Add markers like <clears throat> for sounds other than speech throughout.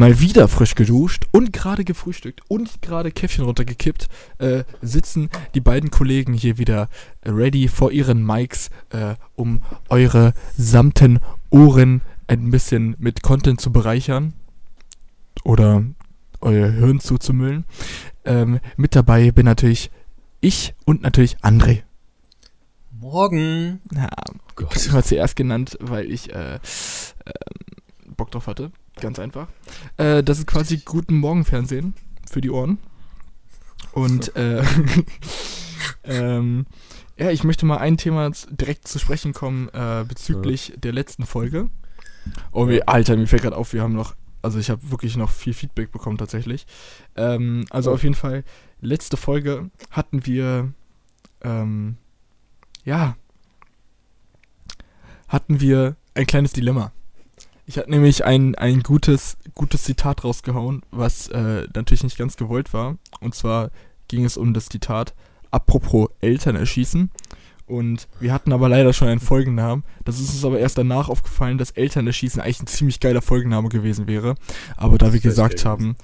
mal wieder frisch geduscht und gerade gefrühstückt und gerade Käffchen runtergekippt, äh, sitzen die beiden Kollegen hier wieder ready vor ihren Mics, äh, um eure samten Ohren ein bisschen mit Content zu bereichern oder euer Hirn zuzumüllen. Ähm, mit dabei bin natürlich ich und natürlich André. Morgen. Ja, Gott. Ich habe zuerst genannt, weil ich äh, äh, Bock drauf hatte. Ganz einfach. Äh, das ist quasi Guten Morgen Fernsehen für die Ohren. Und äh, <laughs> ähm, ja, ich möchte mal ein Thema direkt zu sprechen kommen äh, bezüglich ja. der letzten Folge. Oh, mir, Alter, mir fällt gerade auf, wir haben noch, also ich habe wirklich noch viel Feedback bekommen tatsächlich. Ähm, also oh. auf jeden Fall, letzte Folge hatten wir, ähm, ja, hatten wir ein kleines Dilemma. Ich hatte nämlich ein, ein gutes, gutes Zitat rausgehauen, was äh, natürlich nicht ganz gewollt war. Und zwar ging es um das Zitat, apropos Eltern erschießen. Und wir hatten aber leider schon einen Folgennamen. Das ist uns aber erst danach aufgefallen, dass Eltern erschießen eigentlich ein ziemlich geiler Folgenname gewesen wäre. Aber da wir gesagt haben,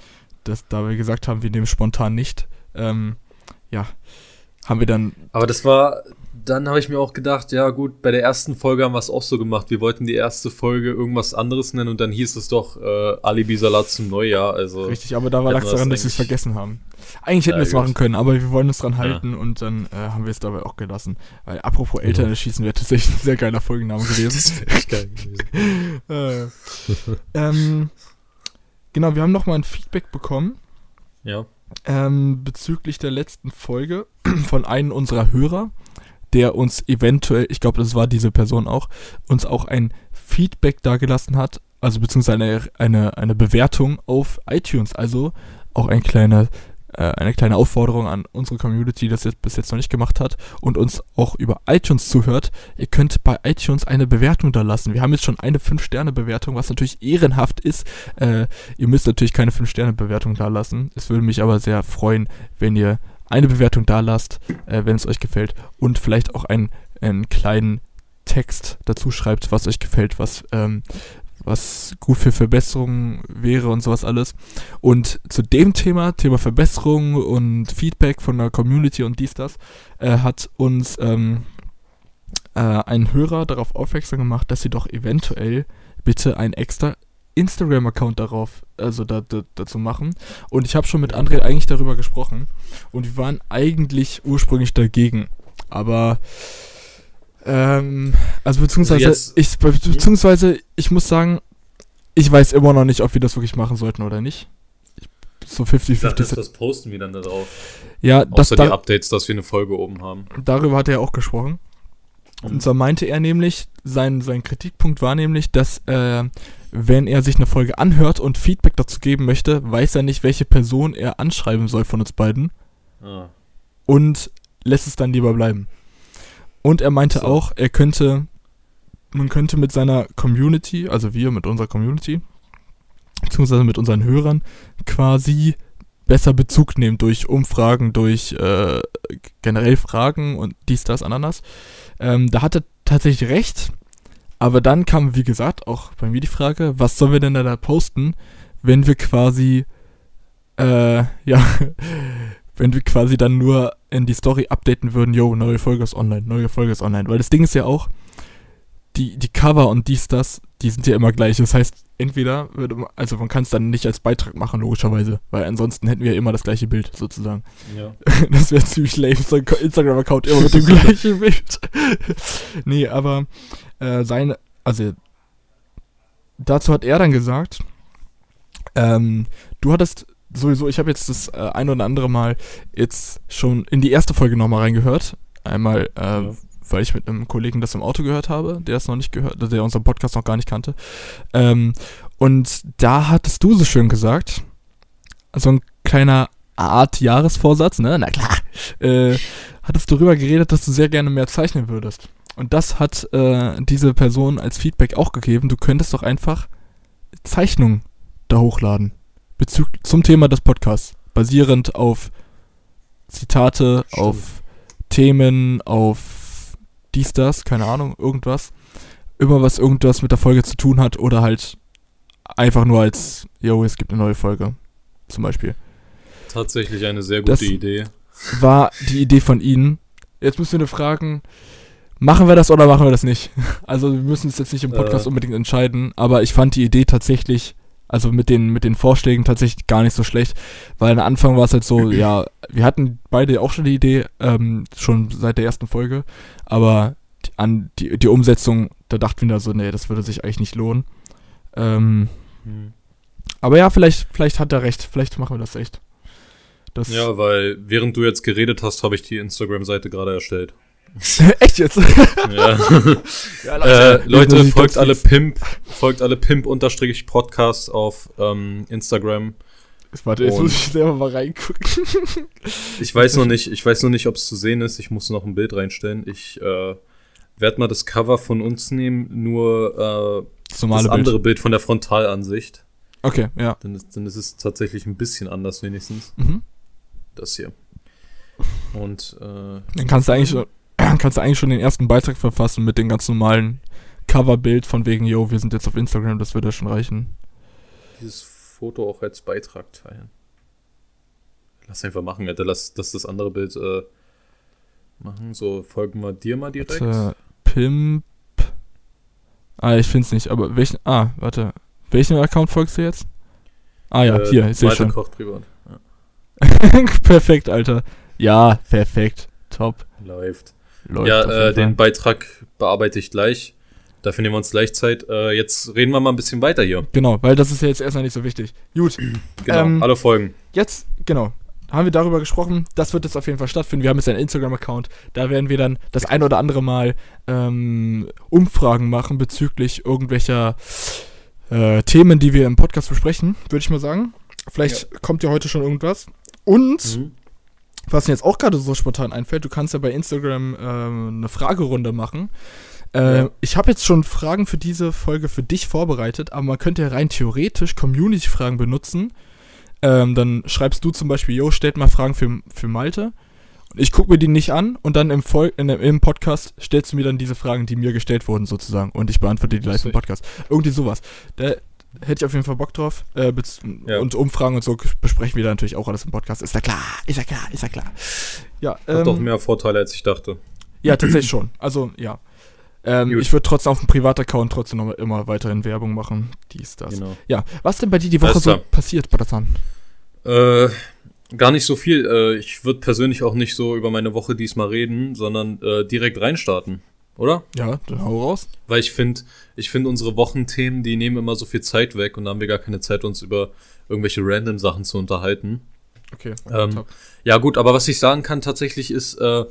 dass, da wir gesagt haben, wir nehmen spontan nicht, ähm, ja, haben wir dann. Aber das war, dann habe ich mir auch gedacht, ja gut, bei der ersten Folge haben wir es auch so gemacht. Wir wollten die erste Folge irgendwas anderes nennen und dann hieß es doch äh, Alibi-Salat zum Neujahr. Also Richtig, aber da lag es daran, dass wir es vergessen haben. Eigentlich hätten ja, wir es machen können, aber wir wollen es dran halten ja. und dann äh, haben wir es dabei auch gelassen. Weil apropos Eltern erschießen wäre tatsächlich ein sehr geiler Folgenname gewesen. das wäre echt geil gewesen. <laughs> äh, ähm, genau, wir haben nochmal ein Feedback bekommen. Ja. Ähm, bezüglich der letzten Folge <clears throat> von einem unserer Hörer der uns eventuell, ich glaube, das war diese Person auch, uns auch ein Feedback dagelassen hat, also beziehungsweise eine, eine, eine Bewertung auf iTunes. Also auch ein kleiner, äh, eine kleine Aufforderung an unsere Community, die das jetzt bis jetzt noch nicht gemacht hat und uns auch über iTunes zuhört. Ihr könnt bei iTunes eine Bewertung da lassen. Wir haben jetzt schon eine 5-Sterne-Bewertung, was natürlich ehrenhaft ist. Äh, ihr müsst natürlich keine 5-Sterne-Bewertung da lassen. Es würde mich aber sehr freuen, wenn ihr eine Bewertung da lasst, äh, wenn es euch gefällt und vielleicht auch einen, einen kleinen Text dazu schreibt, was euch gefällt, was, ähm, was gut für Verbesserungen wäre und sowas alles. Und zu dem Thema, Thema Verbesserung und Feedback von der Community und dies, das, äh, hat uns ähm, äh, ein Hörer darauf aufmerksam gemacht, dass sie doch eventuell bitte ein extra Instagram-Account darauf, also da, da, dazu machen. Und ich habe schon mit André eigentlich darüber gesprochen. Und wir waren eigentlich ursprünglich dagegen. Aber ähm, also beziehungsweise also ich beziehungsweise ich muss sagen, ich weiß immer noch nicht, ob wir das wirklich machen sollten oder nicht. So 50-50. Das, das posten wir dann da drauf. Ja, Außer das, die Updates, dass wir eine Folge oben haben. Darüber hat er auch gesprochen. Und so meinte er nämlich, sein, sein Kritikpunkt war nämlich, dass äh, wenn er sich eine Folge anhört und Feedback dazu geben möchte, weiß er nicht, welche Person er anschreiben soll von uns beiden. Ah. Und lässt es dann lieber bleiben. Und er meinte so. auch, er könnte, man könnte mit seiner Community, also wir mit unserer Community, beziehungsweise mit unseren Hörern, quasi besser Bezug nehmen durch Umfragen, durch äh, generell Fragen und dies, das, Ananas. Ähm, da hat er tatsächlich recht. Aber dann kam, wie gesagt, auch bei mir die Frage, was sollen wir denn da posten, wenn wir quasi, äh, <laughs> ja, wenn wir quasi dann nur in die Story updaten würden, yo, neue Folge ist online, neue Folge ist online. Weil das Ding ist ja auch, die, die Cover und dies, das, die sind ja immer gleich. Das heißt, entweder, würde man, also man kann es dann nicht als Beitrag machen, logischerweise, weil ansonsten hätten wir ja immer das gleiche Bild, sozusagen. Ja. <laughs> Das wäre ziemlich lame, so ein Instagram-Account immer mit dem <laughs> gleichen Bild. <laughs> nee, aber äh, seine, also dazu hat er dann gesagt, ähm, du hattest sowieso, ich habe jetzt das äh, ein oder andere Mal jetzt schon in die erste Folge nochmal reingehört. Einmal, äh, ja. Weil ich mit einem Kollegen das im Auto gehört habe, der es noch nicht gehört, der unseren Podcast noch gar nicht kannte. Ähm, und da hattest du so schön gesagt, so ein kleiner Art Jahresvorsatz, ne? Na klar. Äh, hattest du darüber geredet, dass du sehr gerne mehr zeichnen würdest. Und das hat äh, diese Person als Feedback auch gegeben. Du könntest doch einfach Zeichnungen da hochladen. Bezug zum Thema des Podcasts. Basierend auf Zitate, Stimmt. auf Themen, auf dies, das, keine Ahnung, irgendwas. Immer was irgendwas mit der Folge zu tun hat oder halt Einfach nur als, yo, es gibt eine neue Folge. Zum Beispiel. Tatsächlich eine sehr gute Das- Idee. War die Idee von Ihnen. Jetzt müssen wir nur fragen, machen wir das oder machen wir das nicht? <laughs> Also wir müssen es jetzt nicht im Podcast Äh. unbedingt entscheiden, aber ich fand die Idee tatsächlich, also mit den, mit den Vorschlägen tatsächlich gar nicht so schlecht, weil am Anfang war es halt so, ja, wir hatten beide auch schon die Idee, ähm, schon seit der ersten Folge, aber die, an die, die Umsetzung, da dachten wir da so, nee, das würde sich eigentlich nicht lohnen. Ähm, Hm. aber ja, vielleicht, vielleicht hat er recht, vielleicht machen wir das echt. Das Ja, weil während du jetzt geredet hast, habe ich die Instagram-Seite gerade erstellt. <laughs> echt jetzt? Ja. <laughs> ja, äh, Leute, folgt alle. Pimp, folgt alle Pimp-Podcast auf ähm, Instagram. Warte, jetzt muss ich selber mal reingucken. <laughs> Ich weiß noch nicht, ich weiß noch nicht, ob es zu sehen ist. Ich muss noch ein Bild reinstellen. Ich äh, werde mal das Cover von uns nehmen, nur äh, Das das andere Bild. Bild von der Frontalansicht. Okay, ja. Dann ist, dann ist es tatsächlich ein bisschen anders wenigstens. Mhm. Das hier. Und äh, Dann kannst du eigentlich schon, kannst du eigentlich schon den ersten Beitrag verfassen mit dem ganz normalen Coverbild von wegen, yo, wir sind jetzt auf Instagram, das würde ja schon reichen. dieses Foto auch als Beitrag teilen. Lass einfach machen, Alter. Lass, lass das andere Bild äh, machen. So, folgen wir dir mal direkt. Warte, Pimp. Ah, ich find's nicht, aber welchen. Ah, warte. Welchen Account folgst du jetzt? Ah ja, Äh, hier, ich sehe schon. Koch privat. Ja, <laughs> perfekt, Alter. Ja, perfekt. Top. läuft. Läuft ja, äh, den. Beitrag bearbeite ich gleich. Dafür nehmen wir uns gleich Zeit. Äh, jetzt reden wir mal ein bisschen weiter hier. Genau, weil das ist ja jetzt erstmal nicht so wichtig. Gut, <clears throat> Genau, Ähm, alle Folgen. jetzt, genau, haben wir darüber gesprochen. Das wird jetzt auf jeden Fall stattfinden. Wir haben jetzt einen Instagram-Account. Da werden wir dann das ein oder andere Mal ähm, Umfragen machen bezüglich irgendwelcher äh, Themen, die wir im Podcast besprechen, würde ich mal sagen. Vielleicht kommt ja heute schon irgendwas. Und, Mhm. Was mir jetzt auch gerade so spontan einfällt, du kannst ja bei Instagram ähm, eine Fragerunde machen. Äh, Ja. Ich habe jetzt schon Fragen für diese Folge für dich vorbereitet, aber man könnte ja rein theoretisch Community-Fragen benutzen. Ähm, dann schreibst du zum Beispiel, yo, stellt mal Fragen für, für Malte. Und ich gucke mir die nicht an und dann im, Vol in, im Podcast stellst du mir dann diese Fragen, die mir gestellt wurden, sozusagen. Und ich beantworte die live im. Podcast. Irgendwie sowas. Da hätte ich auf jeden Fall Bock drauf. Äh, Ja. Und Umfragen und so besprechen wir da natürlich auch alles im Podcast. Ist ja klar, ist ja klar, ist ja klar. Ja, Hat doch ähm, mehr Vorteile, als ich dachte. ja, tatsächlich schon. Also, ja. Ähm, ich würde trotzdem auf dem Privataccount trotzdem noch immer weiterhin Werbung machen. Dies, das. Genau. Ja, was denn bei dir die Woche so passiert, Badatan? Äh, gar nicht so viel. Äh, ich würde persönlich auch nicht so über meine Woche diesmal reden, sondern äh, direkt reinstarten. Oder? Ja, dann hau raus. Weil ich finde, ich finde unsere Wochenthemen, die nehmen immer so viel Zeit weg und da haben wir gar keine Zeit, uns über irgendwelche random Sachen zu unterhalten. Okay. Ähm, ja gut, aber was ich sagen kann tatsächlich ist, äh,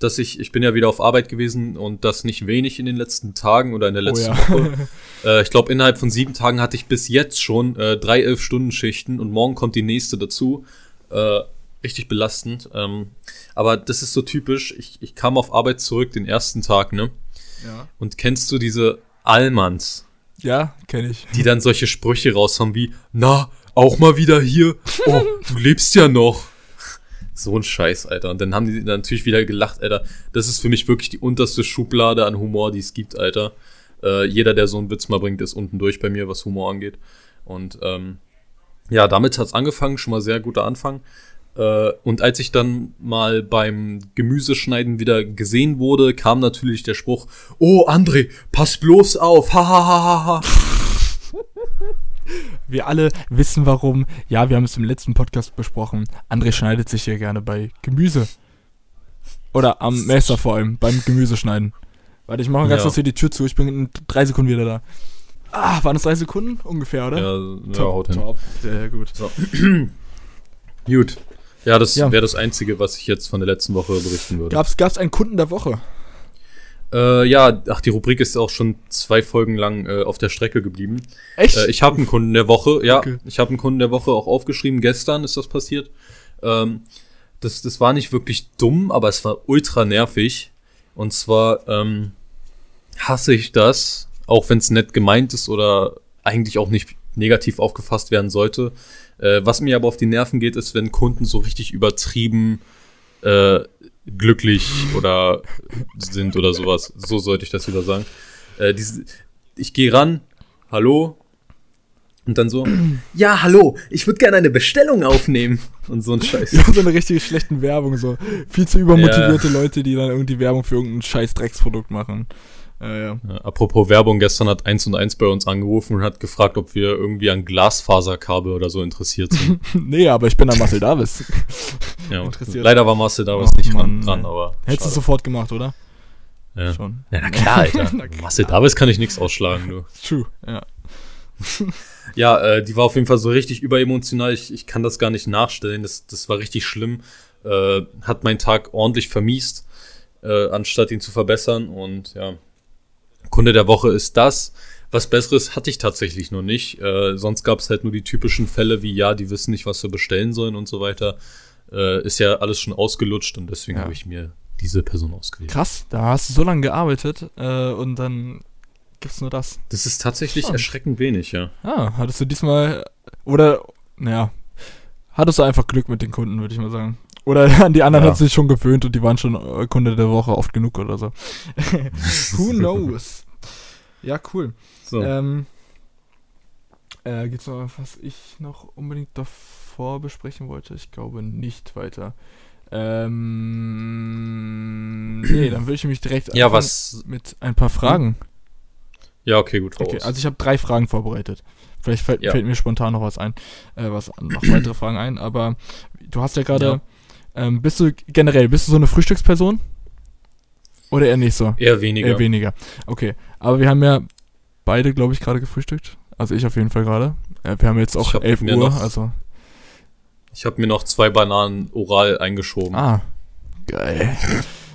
dass ich, ich bin ja wieder auf Arbeit gewesen und das nicht wenig in den letzten Tagen oder in der Oh letzten ja. Woche. <laughs> Äh, ich glaube, innerhalb von sieben Tagen hatte ich bis jetzt schon äh, drei Elf-Stunden-Schichten und morgen kommt die nächste dazu. Äh, richtig belastend. Ähm, aber das ist so typisch. Ich, ich kam auf Arbeit zurück den ersten Tag, ne? ja. Und kennst du diese Allmanns, Ja, kenne ich. die dann solche Sprüche raushauen wie, na, auch mal wieder hier. Oh, du lebst ja noch. So ein Scheiß, Alter. Und dann haben die natürlich wieder gelacht, Alter. Das ist für mich wirklich die unterste Schublade an Humor, die es gibt, Alter. Äh, jeder, der so einen Witz mal bringt, ist unten durch bei mir, was Humor angeht. Und ähm, ja, damit hat's angefangen, schon mal sehr guter Anfang. Äh, und als ich dann mal beim Gemüseschneiden wieder gesehen wurde, kam natürlich der Spruch, oh André, pass bloß auf, ha ha ha ha ha. <laughs> Wir alle wissen warum. Ja, wir haben es im letzten Podcast besprochen. André schneidet sich hier gerne bei Gemüse. Oder am Messer vor allem, beim Gemüseschneiden. Warte, ich mache ganz Ja. kurz hier die Tür zu. Ich bin in drei Sekunden wieder da. Ah, waren das drei Sekunden? Ungefähr, oder? Ja, ja haut hin. top. Sehr gut. <clears throat> Gut. Ja, das Ja. wäre das Einzige, was ich jetzt von der letzten Woche berichten würde. Gab's, gab's einen Kunden der Woche? Äh, ja, ach, die Rubrik ist auch schon zwei Folgen lang äh, auf der Strecke geblieben. Echt? Äh, ich habe einen Kunden der Woche, ja, Okay. ich habe einen Kunden der Woche auch aufgeschrieben. Gestern ist das passiert. Ähm, das, das war nicht wirklich dumm, aber es war ultra nervig. Und zwar ähm, hasse ich das, auch wenn es nett gemeint ist oder eigentlich auch nicht negativ aufgefasst werden sollte. Äh, was mir aber auf die Nerven geht, ist, wenn Kunden so richtig übertrieben äh, glücklich oder sind oder sowas. So sollte ich das wieder sagen. Äh, diese, ich gehe ran, hallo, Und dann so, <clears throat> ja, hallo, ich würde gerne eine Bestellung aufnehmen. Und so ein Scheiß. Ja, so eine richtige schlechte Werbung, so. Viel zu übermotivierte ja. Leute, die dann irgendwie Werbung für irgendein scheiß Drecksprodukt machen. Ja, apropos Werbung, gestern hat 1 und 1 bei uns angerufen und hat gefragt, ob wir irgendwie an Glasfaserkabel oder so interessiert sind. <laughs> nee, aber ich bin an Marcel Davis. <laughs> ja, <laughs> interessiert. Leider war Marcel Davis oh, nicht Mann, dran, aber. Hättest du sofort gemacht, oder? Ja. Schon. Ja, na klar, Alter. na klar. Marcel Davis kann ich nichts ausschlagen, du. True, ja. ja, äh, die war auf jeden Fall so richtig überemotional. Ich, ich kann das gar nicht nachstellen. Das, das war richtig schlimm. Äh, hat meinen Tag ordentlich vermiest, äh, anstatt ihn zu verbessern. Und ja, Kunde der Woche ist das. Was Besseres hatte ich tatsächlich noch nicht. Äh, sonst gab es halt nur die typischen Fälle wie, ja, die wissen nicht, was sie bestellen sollen und so weiter. Äh, ist ja alles schon ausgelutscht und deswegen ja. habe ich mir diese Person ausgewählt. Krass, da hast du so lange gearbeitet äh, und dann gibt's nur das. Das ist tatsächlich Schon. erschreckend wenig, ja. Ah, hattest du diesmal oder naja, hattest du einfach Glück mit den Kunden, würde ich mal sagen. Oder an <laughs> die anderen ja. hat sich schon gewöhnt und die waren schon äh, Kunde der Woche oft genug oder so. <laughs> Who knows? Ja, cool. So. Ähm, äh, gibt's noch was ich noch unbedingt davor besprechen wollte? Ich glaube nicht weiter. Ähm, nee, dann würde ich mich direkt ja, was? mit ein paar Fragen. Ja, okay, gut. Okay, also ich habe drei Fragen vorbereitet. Vielleicht fällt, ja. fällt, mir spontan noch was ein, äh, was noch weitere Fragen ein. Aber du hast ja gerade, ja. ähm, bist du generell, bist du so eine Frühstücksperson? Oder eher nicht so? Eher weniger. Eher weniger. Okay, aber wir haben ja beide, glaube ich, gerade gefrühstückt. Also ich auf jeden Fall gerade. Ja, wir haben jetzt auch 11 Uhr, noch, also. Ich habe mir noch zwei Bananen oral eingeschoben. Ah, geil.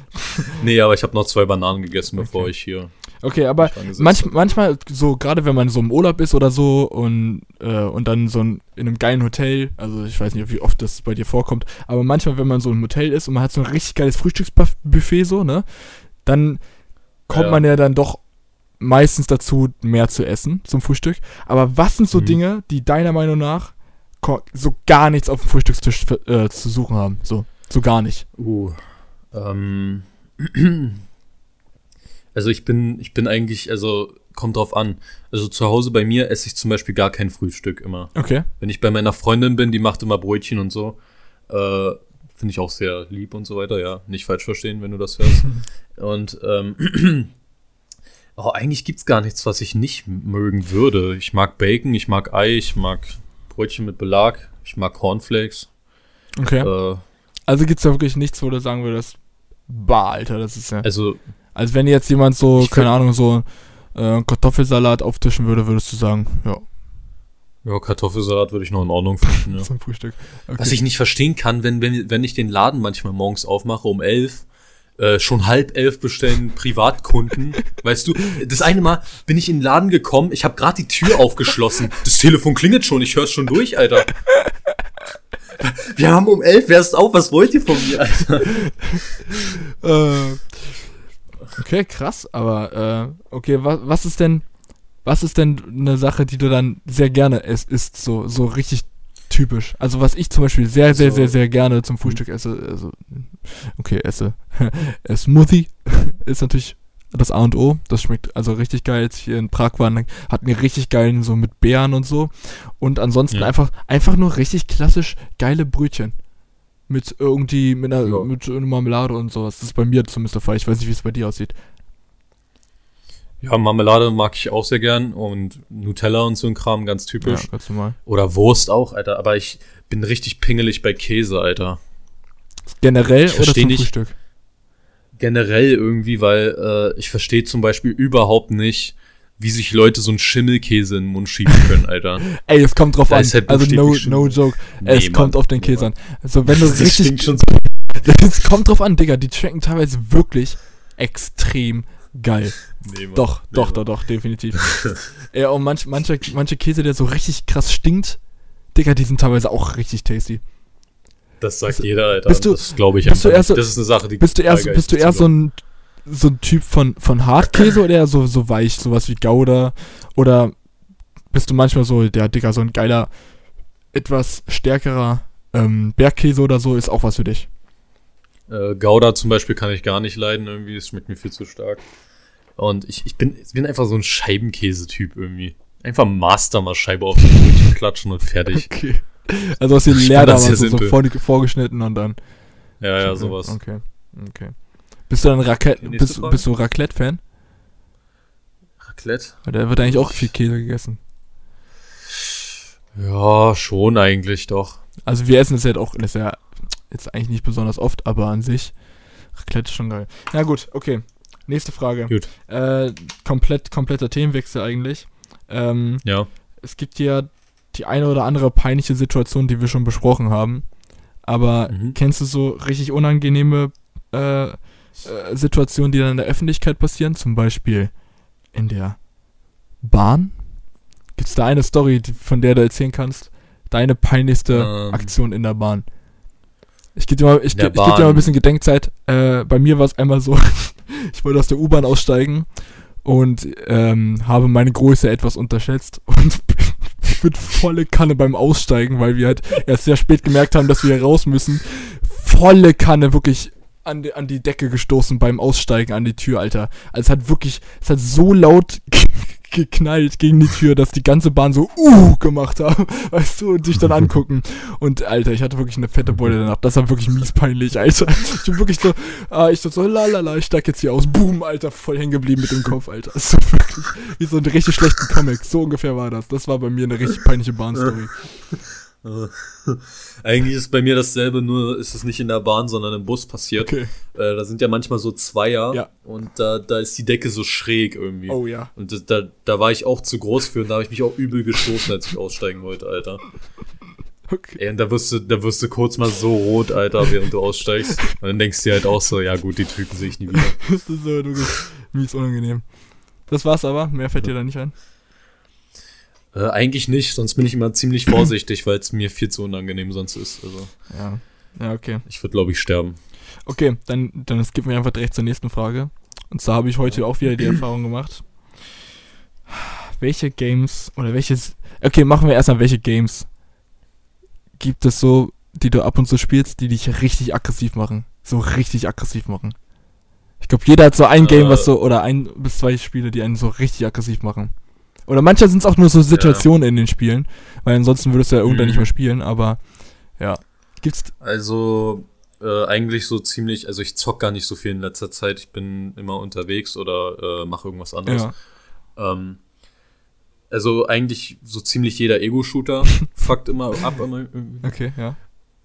<laughs> nee, aber ich habe noch zwei Bananen gegessen, bevor okay. ich hier Okay, aber manch, manchmal, so gerade wenn man so im Urlaub ist oder so und, äh, und dann so ein, in einem geilen Hotel, also ich weiß nicht, wie oft das bei dir vorkommt, aber manchmal, wenn man so im Hotel ist und man hat so ein richtig geiles Frühstücksbuffet so, ne, dann kommt ja. man ja dann doch meistens dazu, mehr zu essen zum Frühstück. Aber was sind so mhm. Dinge, die deiner Meinung nach so gar nichts auf dem Frühstückstisch äh, zu suchen haben? So, so gar nicht. Uh, ähm. <clears throat> Also ich bin, ich bin eigentlich, also kommt drauf an. Also zu Hause bei mir esse ich zum Beispiel gar kein Frühstück immer. Okay. Wenn ich bei meiner Freundin bin, die macht immer Brötchen und so. Äh, Finde ich auch sehr lieb und so weiter, ja. Nicht falsch verstehen, wenn du das hörst. <laughs> und ähm, <clears throat> oh, eigentlich gibt's gar nichts, was ich nicht mögen würde. Ich mag Bacon, ich mag Ei, ich mag Brötchen mit Belag, ich mag Cornflakes. Okay. Äh, also gibt's da wirklich nichts, wo du sagen würdest, bah, Alter, das ist ja. Also also wenn jetzt jemand so, keine Ahnung, so äh, Kartoffelsalat auftischen würde, würdest du sagen, ja. Ja, Kartoffelsalat würde ich noch in Ordnung finden. Ja. <laughs> Zum Frühstück. Okay. Was ich nicht verstehen kann, wenn, wenn, wenn ich den Laden manchmal morgens aufmache um elf, äh, schon halb elf bestellen Privatkunden. <laughs> weißt du, das eine Mal bin ich in den Laden gekommen, ich habe gerade die Tür aufgeschlossen. Das Telefon klingelt schon, ich höre es schon durch, Alter. Wir haben um elf, wer ist auf, was wollt ihr von mir, Alter? äh, Okay, krass, aber äh, okay, was, was ist denn, was ist denn eine Sache, die du dann sehr gerne isst, so, so richtig typisch? Also was ich zum Beispiel sehr, sehr, sehr, sehr gerne zum Frühstück esse, also, okay, esse, <laughs> Smoothie <laughs> ist natürlich das A und O. Das schmeckt also richtig geil. Jetzt hier in Prag waren, hatten wir richtig geilen so mit Beeren und so. Und ansonsten ja. einfach, einfach nur richtig klassisch geile Brötchen mit irgendwie, mit einer, ja. mit einer Marmelade und sowas. Das ist bei mir zumindest der Fall. Ich weiß nicht, wie es bei dir aussieht. Ja, Marmelade mag ich auch sehr gern und Nutella und so ein Kram, ganz typisch. Ja, ganz normal. Oder Wurst auch, Alter. Aber ich bin richtig pingelig bei Käse, Alter. Generell oder zum nicht, Frühstück? Generell irgendwie, weil äh, ich verstehe zum Beispiel überhaupt nicht, wie sich Leute so einen Schimmelkäse in den Mund schieben können, Alter. <laughs> Ey, es kommt drauf an. Halt also no, no joke. Nee, es Mann, kommt auf den Käse an. Also wenn du das richtig. Schon so <laughs> es kommt drauf an, Digga. Die schmecken teilweise wirklich extrem geil. Nee, Mann, doch, nee, doch, Mann. doch, doch, definitiv. <laughs> ja, und manch, manche, manche Käse, der so richtig krass stinkt, Digga, die sind teilweise auch richtig tasty. Das sagt also, jeder, Alter. Bist du, das glaube ich bist du eher so, Das ist eine Sache, die Bist du eher, bist du eher so ein so ein Typ von, von Hartkäse oder eher so, so weich, sowas wie Gouda? Oder bist du manchmal so, der Digga, so ein geiler, etwas stärkerer ähm, Bergkäse oder so ist auch was für dich? Äh, Gouda zum Beispiel kann ich gar nicht leiden, irgendwie, es schmeckt mir viel zu stark. Und ich, ich, bin, ich bin einfach so ein Scheibenkäse-Typ irgendwie. Einfach Mastermaß-Scheibe auf die Brötchen klatschen und fertig. <laughs> Okay. Also hast du <laughs> Ich leer damals so vor, vorgeschnitten und dann. Ja, ja, sowas. Okay. Okay. Bist du dann Raclette, bist, bist du Raclette-Fan? Raclette? Weil da wird eigentlich auch viel Käse gegessen. Ja, schon eigentlich doch. Also wir essen es halt auch, das ist ja jetzt eigentlich nicht besonders oft, aber an sich, Raclette ist schon geil. Na gut, okay. Nächste Frage. Gut. Äh, komplett, kompletter Themenwechsel eigentlich. Ähm, Ja. es gibt ja die eine oder andere peinliche Situation, die wir schon besprochen haben. Aber Mhm. kennst du so richtig unangenehme äh, äh, Situationen, die dann in der Öffentlichkeit passieren? Zum Beispiel in der Bahn? Gibt es da eine Story, von der du erzählen kannst? Deine peinlichste Ähm. Aktion in der Bahn? Ich gebe dir, mal- ich, In der geb- ich geb dir mal ein bisschen Gedenkzeit. Äh, bei mir war es einmal so, <laughs> ich wollte aus der U-Bahn aussteigen und ähm, habe meine Größe etwas unterschätzt <laughs> und <laughs> bin volle Kanne beim Aussteigen, weil wir halt erst sehr spät gemerkt haben, dass wir raus müssen. Volle Kanne wirklich an die, an die Decke gestoßen beim Aussteigen an die Tür, Alter. Also es hat wirklich, es hat so laut geknallt gegen die Tür, dass die ganze Bahn so uh gemacht haben, <laughs> weißt du, und sich dann <laughs> angucken. Und Alter, ich hatte wirklich eine fette Beule danach. Das war wirklich mies peinlich, Alter. Ich bin wirklich so, ah, ich so, so lalala, ich steig jetzt hier aus. Boom, Alter, voll hängen geblieben mit dem Kopf, Alter. Das war wirklich wie so ein richtig schlechten Comic. So ungefähr war das. Das war bei mir eine richtig peinliche Bahnstory. <laughs> <laughs> Eigentlich ist bei mir dasselbe, nur ist es nicht in der Bahn, sondern im Bus passiert. Okay. Äh, da sind ja manchmal so Zweier Ja. und da, da ist die Decke so schräg irgendwie. Oh ja. Und da, da war ich auch zu groß für und da habe ich mich auch übel gestoßen, als ich aussteigen wollte, Alter. Okay. Ey, und da wirst du, da wirst du kurz mal so rot, Alter, während du aussteigst. Und dann denkst du dir halt auch so, ja gut, die Typen sehe ich nie wieder. <laughs> Das ist so wirklich mies unangenehm. Das war's aber. Mehr fällt dir da nicht ein. Äh, eigentlich nicht, sonst bin ich immer ziemlich <clears throat> vorsichtig, weil es mir viel zu unangenehm sonst ist. Also Ja. Ja, okay. ich würde, glaube ich, sterben. Okay, dann, dann skippen wir einfach direkt zur nächsten Frage. Und zwar habe ich heute auch wieder die <clears throat> Erfahrung gemacht. Welche Games oder welches. Okay, machen wir erstmal welche Games gibt es so, die du ab und zu spielst, die dich richtig aggressiv machen? So richtig aggressiv machen. Ich glaube, jeder hat so ein Game, Äh. was so, oder ein bis zwei Spiele, die einen so richtig aggressiv machen. Oder manchmal sind es auch nur so Situationen in den Spielen, weil ansonsten würdest du ja irgendwann Mhm. nicht mehr spielen, aber ja. Gibt's. Also äh, eigentlich so ziemlich, also ich zock gar nicht so viel in letzter Zeit. Ich bin immer unterwegs oder äh, mache irgendwas anderes. Ja. Ähm, also eigentlich so ziemlich jeder Ego-Shooter <laughs> fuckt immer ab. Immer. Okay, ja.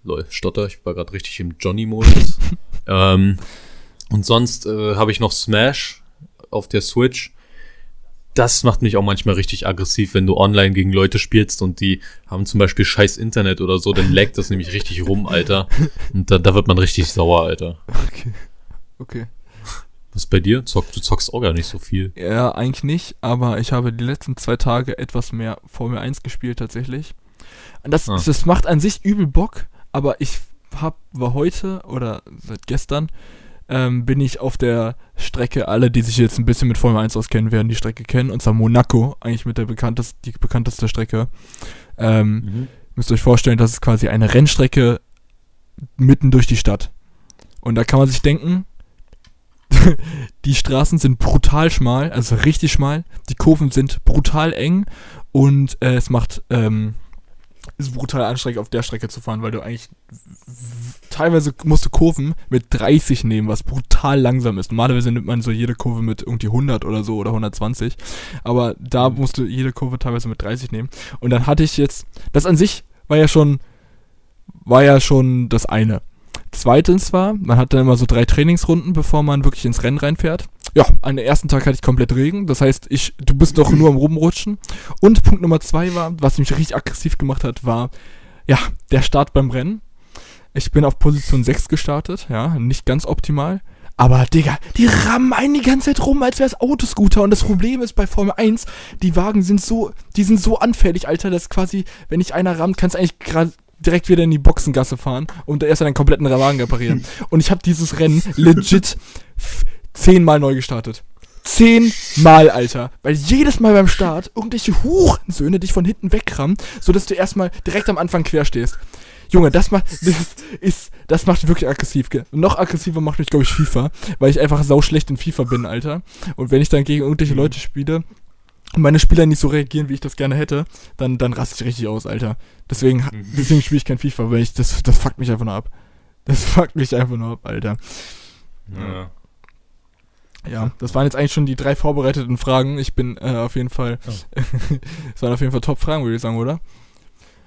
Lol, Stotter, ich war gerade richtig im Johnny-Modus. <laughs> ähm, und sonst äh, habe ich noch Smash auf der Switch. Das macht mich auch manchmal richtig aggressiv, wenn du online gegen Leute spielst und die haben zum Beispiel scheiß Internet oder so, dann laggt das nämlich richtig rum, Alter. Und da, da wird man richtig sauer, Alter. Okay. Okay. Was bei dir? Zock, du zockst auch gar nicht so viel. Ja, eigentlich nicht, aber ich habe die letzten zwei Tage etwas mehr Formel 1 gespielt tatsächlich. Das, Ah. das macht an sich übel Bock, aber ich hab, war heute oder seit gestern ähm, bin ich auf der Strecke, alle, die sich jetzt ein bisschen mit Formel 1 auskennen, werden die Strecke kennen, und zwar Monaco, eigentlich mit der bekannteste, die bekannteste Strecke. Ähm, müsst ihr euch vorstellen, das ist quasi eine Rennstrecke mitten durch die Stadt. Und da kann man sich denken, <laughs> die Straßen sind brutal schmal, also richtig schmal. Die Kurven sind brutal eng und äh, es macht ähm, ist brutal anstrengend auf der Strecke zu fahren, weil du eigentlich teilweise musst du Kurven mit 30 nehmen, was brutal langsam ist. Normalerweise nimmt man so jede Kurve mit irgendwie 100 oder so oder 120, aber da musst du jede Kurve teilweise mit 30 nehmen. Und dann hatte ich jetzt, das an sich war ja schon, war ja schon das eine. Zweitens war, man hat dann immer so drei Trainingsrunden, bevor man wirklich ins Rennen reinfährt. Ja, an dem ersten Tag hatte ich komplett Regen. Das heißt, ich, du bist doch nur am Rumrutschen. Und Punkt Nummer zwei war, was mich richtig aggressiv gemacht hat, war, ja, der Start beim Rennen. Ich bin auf Position 6 gestartet, ja, nicht ganz optimal. Aber, Digga, die rammen einen die ganze Zeit rum, als wäre es Autoscooter. Und das Problem ist bei Formel 1, die Wagen sind so, die sind so anfällig, Alter, dass quasi, wenn dich einer rammt, kannst du eigentlich gerade direkt wieder in die Boxengasse fahren und erst deinen kompletten Wagen reparieren. <laughs> Und ich habe dieses Rennen legit zehnmal neu gestartet. Zehnmal, Alter. Weil jedes Mal beim Start irgendwelche Hurensöhne dich von hinten wegrammen, sodass du erstmal direkt am Anfang quer stehst. Junge, das macht, <laughs> das ist, das macht wirklich aggressiv. gell? Noch aggressiver macht mich, glaube ich, FIFA, weil ich einfach sau schlecht in FIFA bin, Alter. Und wenn ich dann gegen irgendwelche Leute spiele, und meine Spieler nicht so reagieren, wie ich das gerne hätte, dann, dann raste ich richtig aus, Alter. Deswegen, Mhm. deswegen spiele ich kein FIFA, weil ich, das, das fuckt mich einfach nur ab. Das <laughs> fuckt mich einfach nur ab, Alter. Ja. Ja, das waren jetzt eigentlich schon die drei vorbereiteten Fragen. Ich bin äh, auf jeden Fall, <laughs> das waren auf jeden Fall Top-Fragen, würde ich sagen, oder?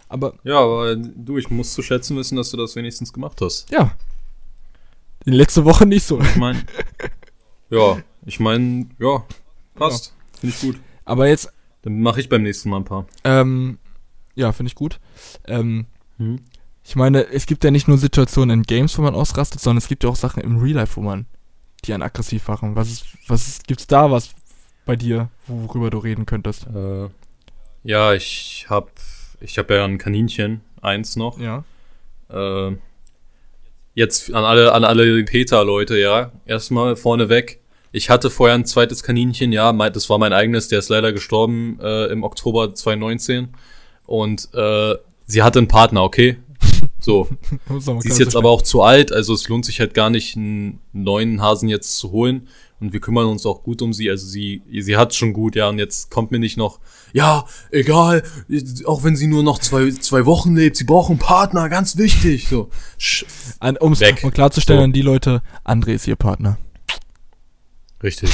Aber ja, aber du, ich muss zu schätzen wissen, dass du das wenigstens gemacht hast. ja, die letzte Woche nicht so. Ich meine, <laughs> ja, ich meine, ja, passt. Finde ich gut. Aber jetzt, Dann mache ich beim nächsten Mal ein paar. ähm, ja, finde ich gut. Ähm, Hm? ich meine, es gibt ja nicht nur Situationen in Games, wo man ausrastet, sondern es gibt ja auch Sachen im Real Life, wo man die einen aggressiv machen. Was ist, was ist, gibt's da was bei dir, worüber du reden könntest? Äh, ja, ich hab, ich hab ja ein Kaninchen, eins noch. Ja. Äh, jetzt an alle, an alle Peter-Leute, ja. Erstmal vorneweg. Ich hatte vorher ein zweites Kaninchen, ja, mein, das war mein eigenes, der ist leider gestorben äh, im Oktober 2019. Und äh, sie hatte einen Partner, okay? <laughs> So. Sie ist jetzt aber auch zu alt, also es lohnt sich halt gar nicht, einen neuen Hasen jetzt zu holen. Und wir kümmern uns auch gut um sie. Also sie, sie hat schon gut, ja. Und jetzt kommt mir nicht noch, ja, egal, auch wenn sie nur noch zwei, zwei Wochen lebt, sie braucht einen Partner, ganz wichtig. So. Um klarzustellen So. an die Leute, André ist ihr Partner. Richtig.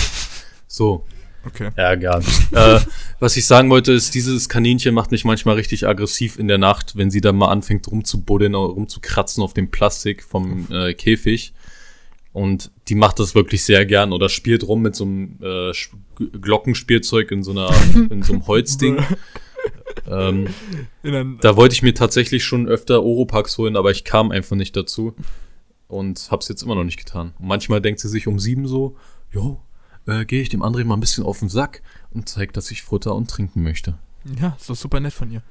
So. Okay. Ja, gar nicht. äh, was ich sagen wollte, ist, dieses Kaninchen macht mich manchmal richtig aggressiv in der Nacht, wenn sie dann mal anfängt rumzubuddeln, rumzukratzen auf dem Plastik vom äh, Käfig. Und die macht das wirklich sehr gern oder spielt rum mit so einem äh, Glockenspielzeug in so einer, <laughs> in so einem Holzding. ähm, da wollte ich mir tatsächlich schon öfter Oropax holen, aber ich kam einfach nicht dazu. Und hab's jetzt immer noch nicht getan. Und manchmal denkt sie sich um sieben so, jo, äh, gehe ich dem André mal ein bisschen auf den Sack und zeigt, dass ich Futter und trinken möchte. ja, doch super nett von ihr.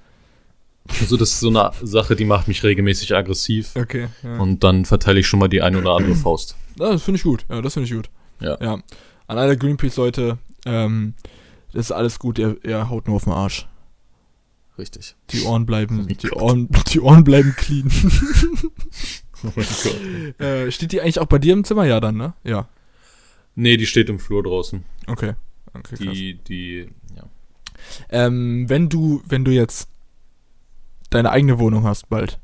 Also das ist so eine Sache, die macht mich regelmäßig aggressiv. Okay. Ja. Und dann verteile ich schon mal die ein oder andere <clears throat> Faust. das finde ich gut. Ja, das finde ich gut. Ja. Ja. An alle Greenpeace-Leute, ähm, das ist alles gut, ihr, ihr haut nur auf den Arsch. Richtig. Die Ohren bleiben, Oh die. Ohren, <laughs> die Ohren bleiben clean. <laughs> Oh mein <laughs> Gott. äh, steht die eigentlich auch bei dir im Zimmer? Ja, dann, ne? Ja. Nee, die steht im Flur draußen. Okay. Okay, krass. Die, die, ja. Ähm, wenn du, wenn du jetzt deine eigene Wohnung hast bald,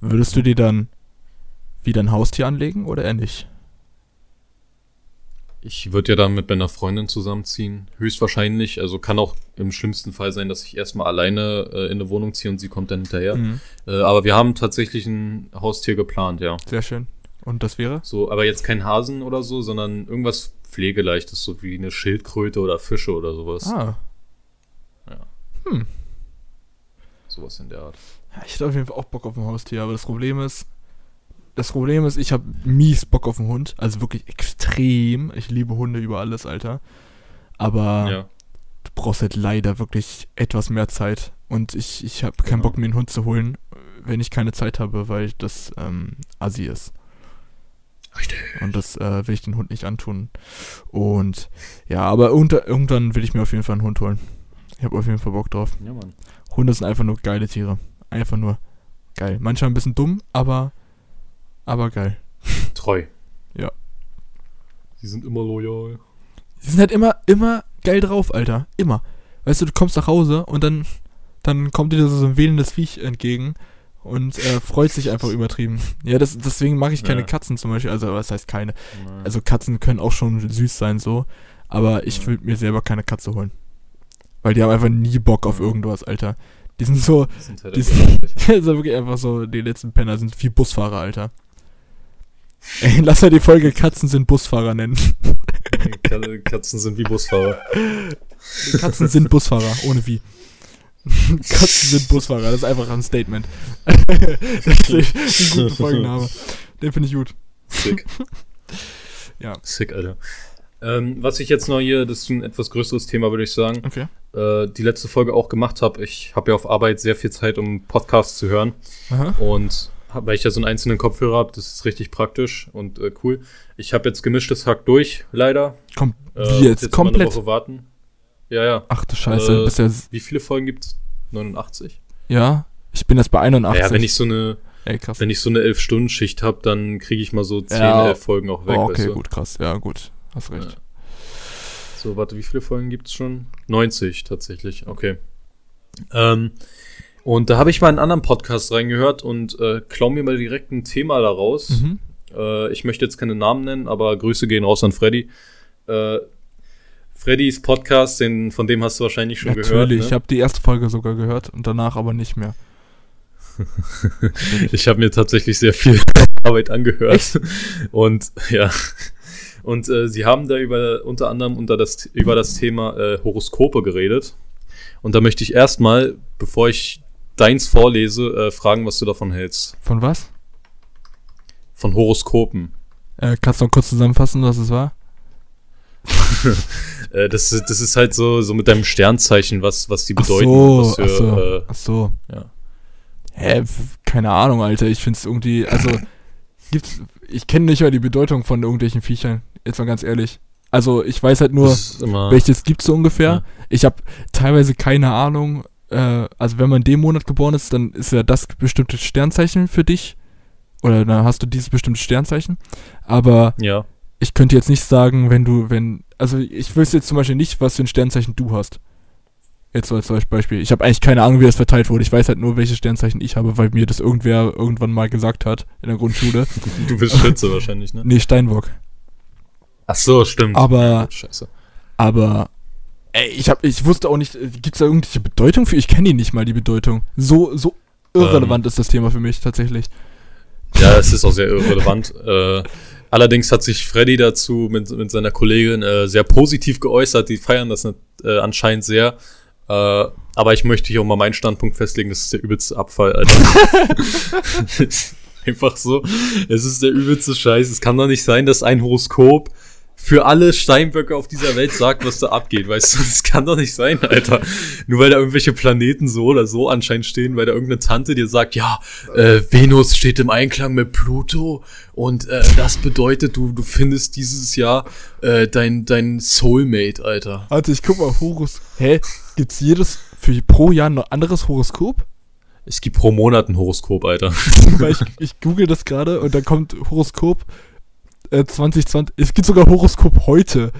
würdest du dir dann wieder ein Haustier anlegen oder eher nicht? Ich würde ja dann mit meiner Freundin zusammenziehen. Höchstwahrscheinlich. Also kann auch im schlimmsten Fall sein, dass ich erstmal alleine äh, in eine Wohnung ziehe und sie kommt dann hinterher. Mhm. Äh, aber wir haben tatsächlich ein Haustier geplant, ja. Sehr schön. Und das wäre? So, aber jetzt kein Hasen oder so, sondern irgendwas Pflegeleichtes, so wie eine Schildkröte oder Fische oder sowas. Ah, Sowas in der Art. ja, ich hätte auf jeden Fall auch Bock auf ein Haustier, aber das Problem ist, das Problem ist, ich habe mies Bock auf einen Hund, also wirklich extrem. Ich liebe Hunde über alles, Alter. Aber Ja. du brauchst halt leider wirklich etwas mehr Zeit. Und ich, ich habe keinen Genau. Bock, mir einen Hund zu holen, wenn ich keine Zeit habe, weil das ähm, assi ist. Richtig. Und das äh, will ich den Hund nicht antun. Und ja, aber unter, irgendwann will ich mir auf jeden Fall einen Hund holen. Ich habe auf jeden Fall Bock drauf. Ja, Mann. Hunde sind einfach nur geile Tiere. Einfach nur geil. Manchmal ein bisschen dumm, aber, aber geil. <laughs> Treu. Ja. Sie sind immer loyal. Die sind halt immer, immer geil drauf, Alter. Immer. Weißt du, du kommst nach Hause und dann, dann kommt dir so ein wählendes Viech entgegen und äh, freut sich einfach übertrieben. Ja, das, deswegen mag ich keine Ja. Katzen zum Beispiel. Also, was heißt keine? Nein. Also, Katzen können auch schon süß sein, so. Aber ich will mir selber keine Katze holen. Weil die haben einfach nie Bock auf Ja. irgendwas, Alter. Die sind so, Die sind halt die einfach sind- ist <laughs> wirklich einfach so, die letzten Penner sind wie Busfahrer, Alter. Ey, <laughs> lass mal die Folge Katzen sind Busfahrer nennen. <laughs> Kat- Katzen sind wie Busfahrer. Katzen sind Busfahrer, ohne wie. Katzen sind Busfahrer, das ist einfach ein Statement. das ist ein guter Folgenname. Den finde ich gut. Sick. Ja. Sick, Alter. Ähm, was ich jetzt noch hier, das ist ein etwas größeres Thema, würde ich sagen, Okay. äh, die letzte Folge auch gemacht habe. Ich habe ja auf Arbeit sehr viel Zeit, um Podcasts zu hören. Aha. Und hab, weil ich ja so einen einzelnen Kopfhörer habe, das ist richtig praktisch und äh, cool. Ich habe jetzt gemischtes Hack durch, leider. Komm, Äh, jetzt? Eine Komplett? Woche warten. Ja, ja. Ach du Scheiße, Äh, ja, Wie viele Folgen gibt's? 89? ja, ich bin jetzt bei 81. Ja, wenn ich so eine, Ey, krass. wenn ich so eine 11-Stunden-Schicht habe, dann kriege ich mal so 10, Ja. 11 Folgen auch weg, oh, okay, weißt du? gut, krass. Ja, gut. Hast recht. So, warte, wie viele Folgen gibt's schon? 90 tatsächlich, okay. Ähm, und da habe ich mal einen anderen Podcast reingehört und äh, klau mir mal direkt ein Thema daraus. Mhm. Äh, ich möchte jetzt keine Namen nennen, aber Grüße gehen raus an Freddy. Äh, Freddys Podcast, den, von dem hast du wahrscheinlich schon Natürlich, gehört. ich Ne? habe die erste Folge sogar gehört und danach aber nicht mehr. <laughs> Ich habe mir tatsächlich sehr viel <laughs> Arbeit angehört. Und ja. Und äh, sie haben da über unter anderem unter das, über das Thema äh, Horoskope geredet. Und da möchte ich erstmal, bevor ich deins vorlese, äh, fragen, was du davon hältst. Von was? Von Horoskopen. Äh, kannst du noch kurz zusammenfassen, was es war? <laughs> Äh, das, ist- das ist halt so, so mit deinem Sternzeichen, was, was die Ach bedeuten. so, was für, ach so, Äh, ach so. ja. Hä, keine Ahnung, Alter. Ich find's irgendwie, also, gibt's, ich kenne nicht mal die Bedeutung von irgendwelchen Viechern. Jetzt mal ganz ehrlich. Also, ich weiß halt nur, welches gibt's so ungefähr. Ja. Ich habe teilweise keine Ahnung. Äh, also, wenn man in dem Monat geboren ist, dann ist ja das bestimmte Sternzeichen für dich. Oder dann hast du dieses bestimmte Sternzeichen. Aber ja. ich könnte jetzt nicht sagen, wenn du, wenn, also ich wüsste jetzt zum Beispiel nicht, was für ein Sternzeichen du hast. Jetzt so als Beispiel. Ich habe eigentlich keine Ahnung, wie das verteilt wurde. Ich weiß halt nur, welches Sternzeichen ich habe, weil mir das irgendwer irgendwann mal gesagt hat in der Grundschule. <laughs> Du bist Schütze wahrscheinlich, ne? Nee, Steinbock. Ach so, stimmt. Aber, Scheiße. aber, ey, ich hab, ich wusste auch nicht, äh, gibt's da irgendwelche Bedeutung für? Ich kenne die nicht mal, die Bedeutung. So, so irrelevant ist das Thema für mich tatsächlich. Ja, es ist auch sehr irrelevant. <laughs> äh, allerdings hat sich Freddy dazu mit, mit seiner Kollegin äh, sehr positiv geäußert. Die feiern das äh, anscheinend sehr. Äh, aber ich möchte hier auch mal meinen Standpunkt festlegen, das ist der übelste Abfall, Alter. <laughs> <laughs> Einfach so. Es ist der übelste Scheiß. Es kann doch nicht sein, dass ein Horoskop für alle Steinböcke auf dieser Welt sagt, was da abgeht, weißt du? Das kann doch nicht sein, Alter. Nur weil da irgendwelche Planeten so oder so anscheinend stehen, weil da irgendeine Tante dir sagt, ja, äh, Venus steht im Einklang mit Pluto und äh, das bedeutet, du, du findest dieses Jahr äh, dein, dein Soulmate, Alter. Warte, ich guck mal, Horos. Hä? Gibt's jedes, für pro Jahr ein anderes Horoskop? Es gibt pro Monat ein Horoskop, Alter. <laughs> Ich, ich google das gerade und dann kommt Horoskop äh, 2020. Es gibt sogar Horoskop heute.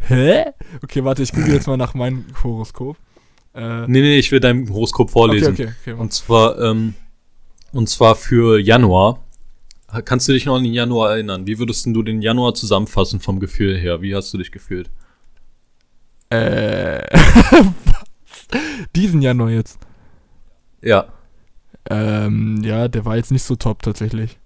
Hä? Okay, warte, ich google <clears throat> jetzt mal nach meinem Horoskop. Äh, Nee, nee, ich will dein Horoskop okay, vorlesen. okay, okay. Und zwar, ähm, und zwar für Januar. Kannst du dich noch an den Januar erinnern? Wie würdest du den Januar zusammenfassen vom Gefühl her? Wie hast du dich gefühlt? Äh, was? <laughs> Diesen Januar jetzt. Ja, Ähm, ja, der war jetzt nicht so top tatsächlich.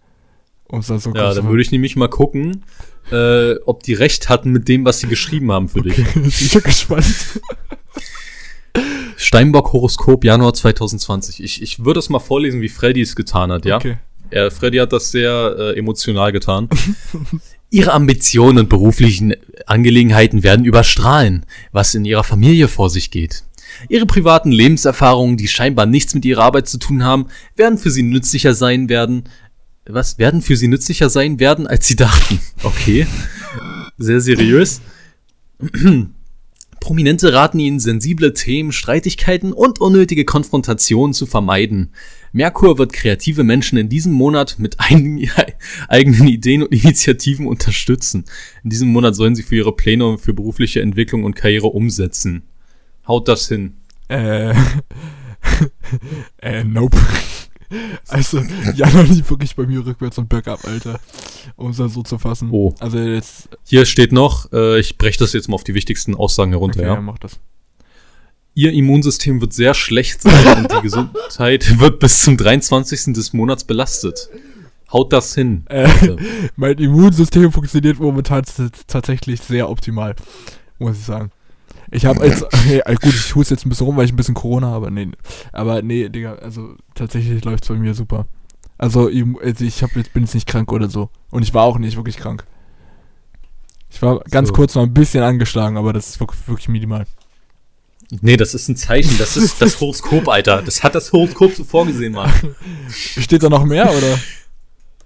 Um's dann so ja, dann würde ich nämlich mal gucken, äh, ob die recht hatten mit dem, was sie geschrieben haben für dich. Okay, <laughs> ich bin gespannt. <laughs> Steinbock Horoskop Januar 2020. Ich, ich würde es mal vorlesen, wie Freddy es getan hat, ja? Okay. Er, Freddy hat das sehr äh, emotional getan. <laughs> Ihre Ambitionen und beruflichen Angelegenheiten werden überstrahlen, was in ihrer Familie vor sich geht. Ihre privaten Lebenserfahrungen, die scheinbar nichts mit ihrer Arbeit zu tun haben, werden für sie nützlicher sein werden. Was werden für sie nützlicher sein werden, als sie dachten? Okay. Sehr seriös. Prominente raten ihnen, sensible Themen, Streitigkeiten und unnötige Konfrontationen zu vermeiden. Merkur wird kreative Menschen in diesem Monat mit einigen <laughs> eigenen Ideen und Initiativen unterstützen. In diesem Monat sollen sie für ihre Pläne für berufliche Entwicklung und Karriere umsetzen. Haut das hin. Äh, <laughs> äh, nope. <laughs> Also, Januar lief wirklich bei mir rückwärts und bergab, Alter. Um es dann so zu fassen. Oh. Also jetzt. Hier steht noch, äh, ich breche das jetzt mal auf die wichtigsten Aussagen herunter, Okay, ja. ja, mach das. Ihr Immunsystem wird sehr schlecht sein und die <laughs> Gesundheit wird bis zum 23. des Monats belastet. Haut das hin. Äh, <laughs> mein Immunsystem funktioniert momentan tatsächlich sehr optimal. Muss ich sagen. Ich habe jetzt, <laughs> hey, äh, gut, ich huste jetzt ein bisschen rum, weil ich ein bisschen Corona habe. Nee, aber nee, Digga, also tatsächlich läuft's bei mir super. Also, im- also ich hab jetzt, bin jetzt nicht krank oder so. Und ich war auch nicht wirklich krank. Ich war ganz So. kurz mal ein bisschen angeschlagen, aber das ist wirklich, wirklich minimal. Nee, das ist ein Zeichen. Das ist das <laughs> Horoskop, Alter. Das hat das Horoskop so vorgesehen, Mann. <laughs> Steht da noch mehr oder?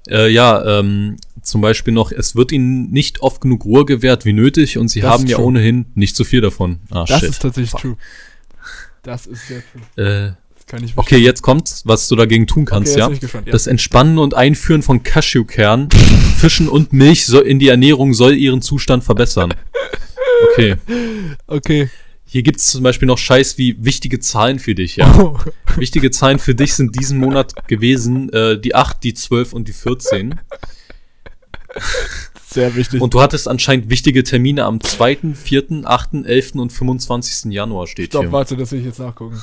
Äh, ja, ähm, zum Beispiel noch, es wird ihnen nicht oft genug Ruhe gewährt wie nötig und sie Das haben ja true. ohnehin nicht so viel davon. Ah, Das shit. ist tatsächlich Fuck. true. Das ist sehr true. Äh, kann ich okay, jetzt kommt's, was du dagegen tun kannst, jetzt ja? gespannt, ja. Das Entspannen und Einführen von Cashewkernen, <laughs> Fischen und Milch soll in die Ernährung soll ihren Zustand verbessern. Okay. Okay. Hier gibt es zum Beispiel noch Scheiß wie wichtige Zahlen für dich, ja. Oh. Wichtige Zahlen für dich sind diesen Monat gewesen äh, die 8, die 12 und die 14. <laughs> Sehr wichtig. Und du hattest anscheinend wichtige Termine am 2., 4., 8., 11. und 25. Januar steht Stopp, hier. warte, das will ich jetzt nachgucken.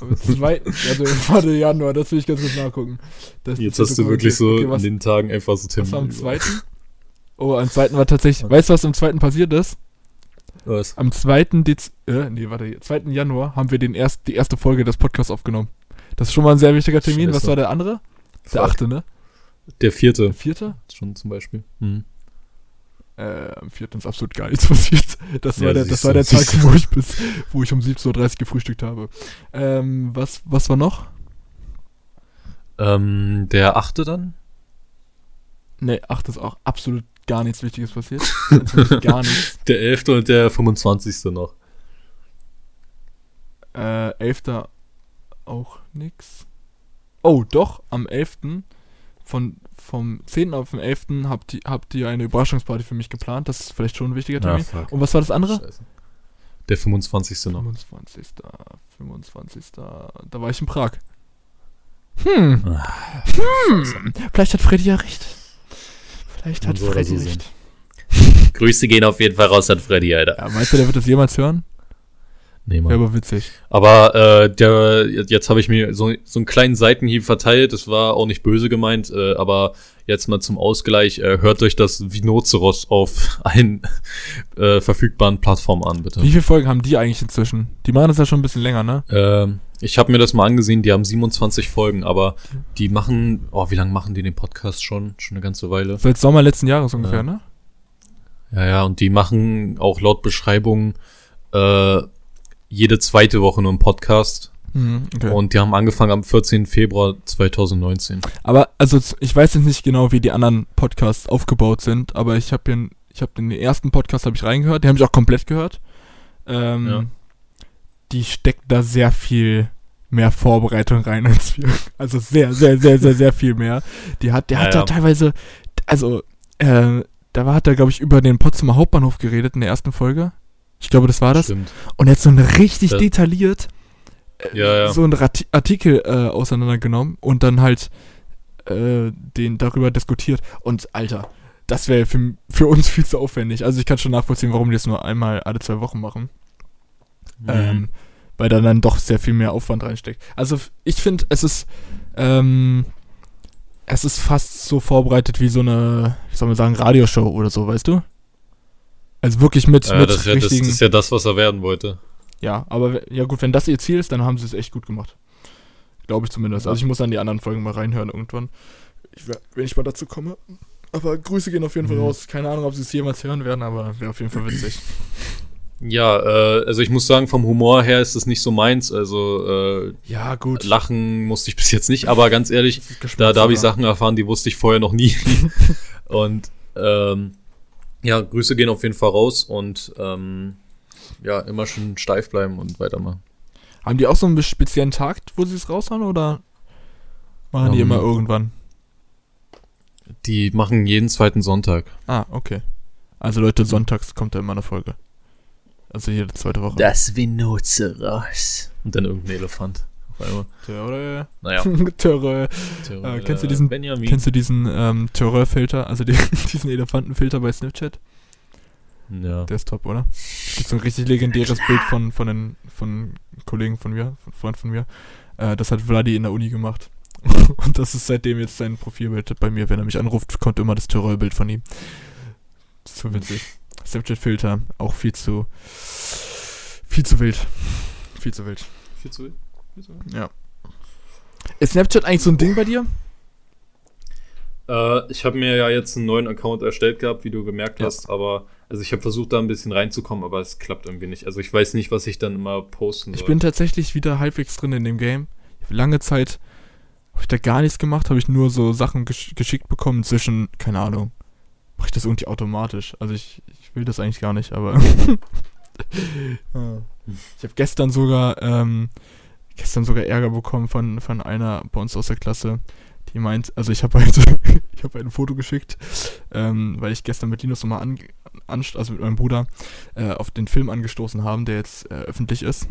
Aber Zwei, warte, warte, Januar, das will ich ganz kurz nachgucken. Das Jetzt hast du okay, wirklich so okay, was, an den Tagen einfach so was war am Termine. zweiten? Oh, am zweiten war tatsächlich, weißt du, was am zweiten passiert ist? Was? Am 2. Dez äh, nee, warte, 2. Januar haben wir den erst, die erste Folge des Podcasts aufgenommen. Das ist schon mal ein sehr wichtiger Termin. Was Scheiße. war der andere? Der Fuck. achte, ne? Der vierte. Der vierte? Schon zum Beispiel. Hm. Äh, am vierten ist absolut gar nichts <laughs> passiert. Das war Ja, der, das war der Tag, wo ich bis, wo ich um 17.30 Uhr gefrühstückt habe. Ähm, was, was war noch? Ähm, der achte dann? Ne, acht ist auch absolut gar nichts Wichtiges passiert. <laughs> Gar nichts. Der elfte und der 25. noch. Äh, elfter auch nix. Oh, doch, am 11. Von, vom 10. auf den 11. habt ihr, habt ihr eine Überraschungsparty für mich geplant. Das ist vielleicht schon ein wichtiger Termin. fuck. Und was war das andere? Scheiße. Der 25. noch. 25. 25. Da war ich in Prag. Hm. Ah, Hm. Vielleicht hat Freddy ja recht. Vielleicht hat So Freddy so recht. Grüße gehen auf jeden Fall raus an Freddy, Alter. Ja, meinst du, der wird das jemals hören? Nee, Wäre aber witzig. Aber äh, der, jetzt habe ich mir so, so einen kleinen Seitenhieb verteilt. Das war auch nicht böse gemeint, äh, aber jetzt mal zum Ausgleich. Äh, hört euch das Vinoceros auf <laughs> allen äh, verfügbaren Plattformen an, bitte. Wie viele Folgen haben die eigentlich inzwischen? Die machen das ja schon ein bisschen länger, ne? Ähm, ich habe mir das mal angesehen. Die haben 27 Folgen, aber die machen. Oh, wie lange machen die den Podcast schon? Schon eine ganze Weile. Seit Sommer letzten Jahres ungefähr, Ja. ne? Ja, ja. Und die machen auch laut Beschreibung äh, jede zweite Woche nur einen Podcast. Mhm, okay. Und die haben angefangen am 14. Februar 2019. Aber also ich weiß jetzt nicht genau, wie die anderen Podcasts aufgebaut sind, aber ich habe hier, ich habe den ersten Podcast habe ich reingehört, den habe ich auch komplett gehört. Ähm, Ja. Die steckt da sehr viel mehr Vorbereitung rein <laughs> als wir. Also sehr, sehr, sehr, sehr, sehr viel mehr. Die hat, der Ja, hat da ja. teilweise, also äh, da war, hat er glaube ich über den Potsdamer Hauptbahnhof geredet in der ersten Folge. Ich glaube, das war das. Stimmt. Und er hat so eine richtig Ja. detailliert äh, Ja, ja. so Rat Artikel äh, auseinandergenommen und dann halt äh, den darüber diskutiert. Und Alter, das wäre für, für uns viel zu aufwendig. Also ich kann schon nachvollziehen, warum die das nur einmal alle zwei Wochen machen. Mhm. Ähm, weil da dann doch sehr viel mehr Aufwand reinsteckt. Also ich finde, es ist ähm, es ist fast so vorbereitet wie so eine, wie soll man sagen, Radioshow oder so, weißt du? Also wirklich mit, ja, mit das, ist ja, das, das richtigen. ist ja das, was er werden wollte. Ja, aber ja gut, wenn das ihr Ziel ist, dann haben sie es echt gut gemacht. Glaube ich zumindest. Also ich muss an die anderen Folgen mal reinhören irgendwann. Ich, wenn ich mal dazu komme. Aber Grüße gehen auf jeden Fall Mhm. raus. Keine Ahnung, ob sie es jemals hören werden, aber wäre auf jeden Fall witzig. Ja, äh, also ich muss sagen, vom Humor her ist das nicht so meins. Also äh, Ja, gut. lachen musste ich bis jetzt nicht, aber ganz ehrlich, da, da habe ich. Sachen erfahren, die wusste ich vorher noch nie. <laughs> und ähm, ja, Grüße gehen auf jeden Fall raus und ähm, ja, immer schön steif bleiben und weitermachen. Haben die auch so einen speziellen Tag, wo sie es raushauen oder machen die Ähm, immer irgendwann? Die machen jeden zweiten Sonntag. Ah, okay. Also Leute, sonntags kommt da immer eine Folge. Also jede zweite Woche. Das Vinoceros. Und dann irgendein Elefant. Auf einmal. Törö. Naja. <laughs> Törö. Theorie, kennst du diesen- Benjamin? Kennst du diesen ähm, Törö-Filter, also die, <laughs> diesen Elefantenfilter bei Snapchat? ja. Der ist top, oder? Es gibt so ein richtig legendäres Bild von, von, den, von Kollegen von mir, von Freund von mir. Äh, das hat Vladi in der Uni gemacht. <laughs> Und das ist seitdem jetzt sein Profilbild bei mir. Wenn er mich anruft, kommt immer das Terrorbild von ihm. Das ist so witzig. Snapchat-Filter, auch viel zu. Viel zu wild. Viel zu wild. Viel zu wild? Ja. Ist Snapchat eigentlich so ein Ding bei dir? Äh, ich habe mir ja jetzt einen neuen Account erstellt gehabt, wie du gemerkt Ja. hast, aber also ich habe versucht, da ein bisschen reinzukommen, aber es klappt irgendwie nicht. Also ich weiß nicht, was ich dann immer posten soll. Ich bin tatsächlich wieder halbwegs drin in dem Game. Ich hab Lange Zeit habe ich da gar nichts gemacht, habe ich nur so Sachen gesch geschickt bekommen zwischen, keine Ahnung, mache ich das irgendwie automatisch. Also ich, ich will das eigentlich gar nicht, aber <laughs> <laughs> ich habe gestern sogar ähm, gestern sogar Ärger bekommen von, von einer bei uns aus der Klasse. die meint, also ich habe halt, <laughs> ich habe ein Foto geschickt, ähm, weil ich gestern mit Linus nochmal an, an, also mit meinem Bruder, äh, auf den Film angestoßen haben, der jetzt äh, öffentlich ist.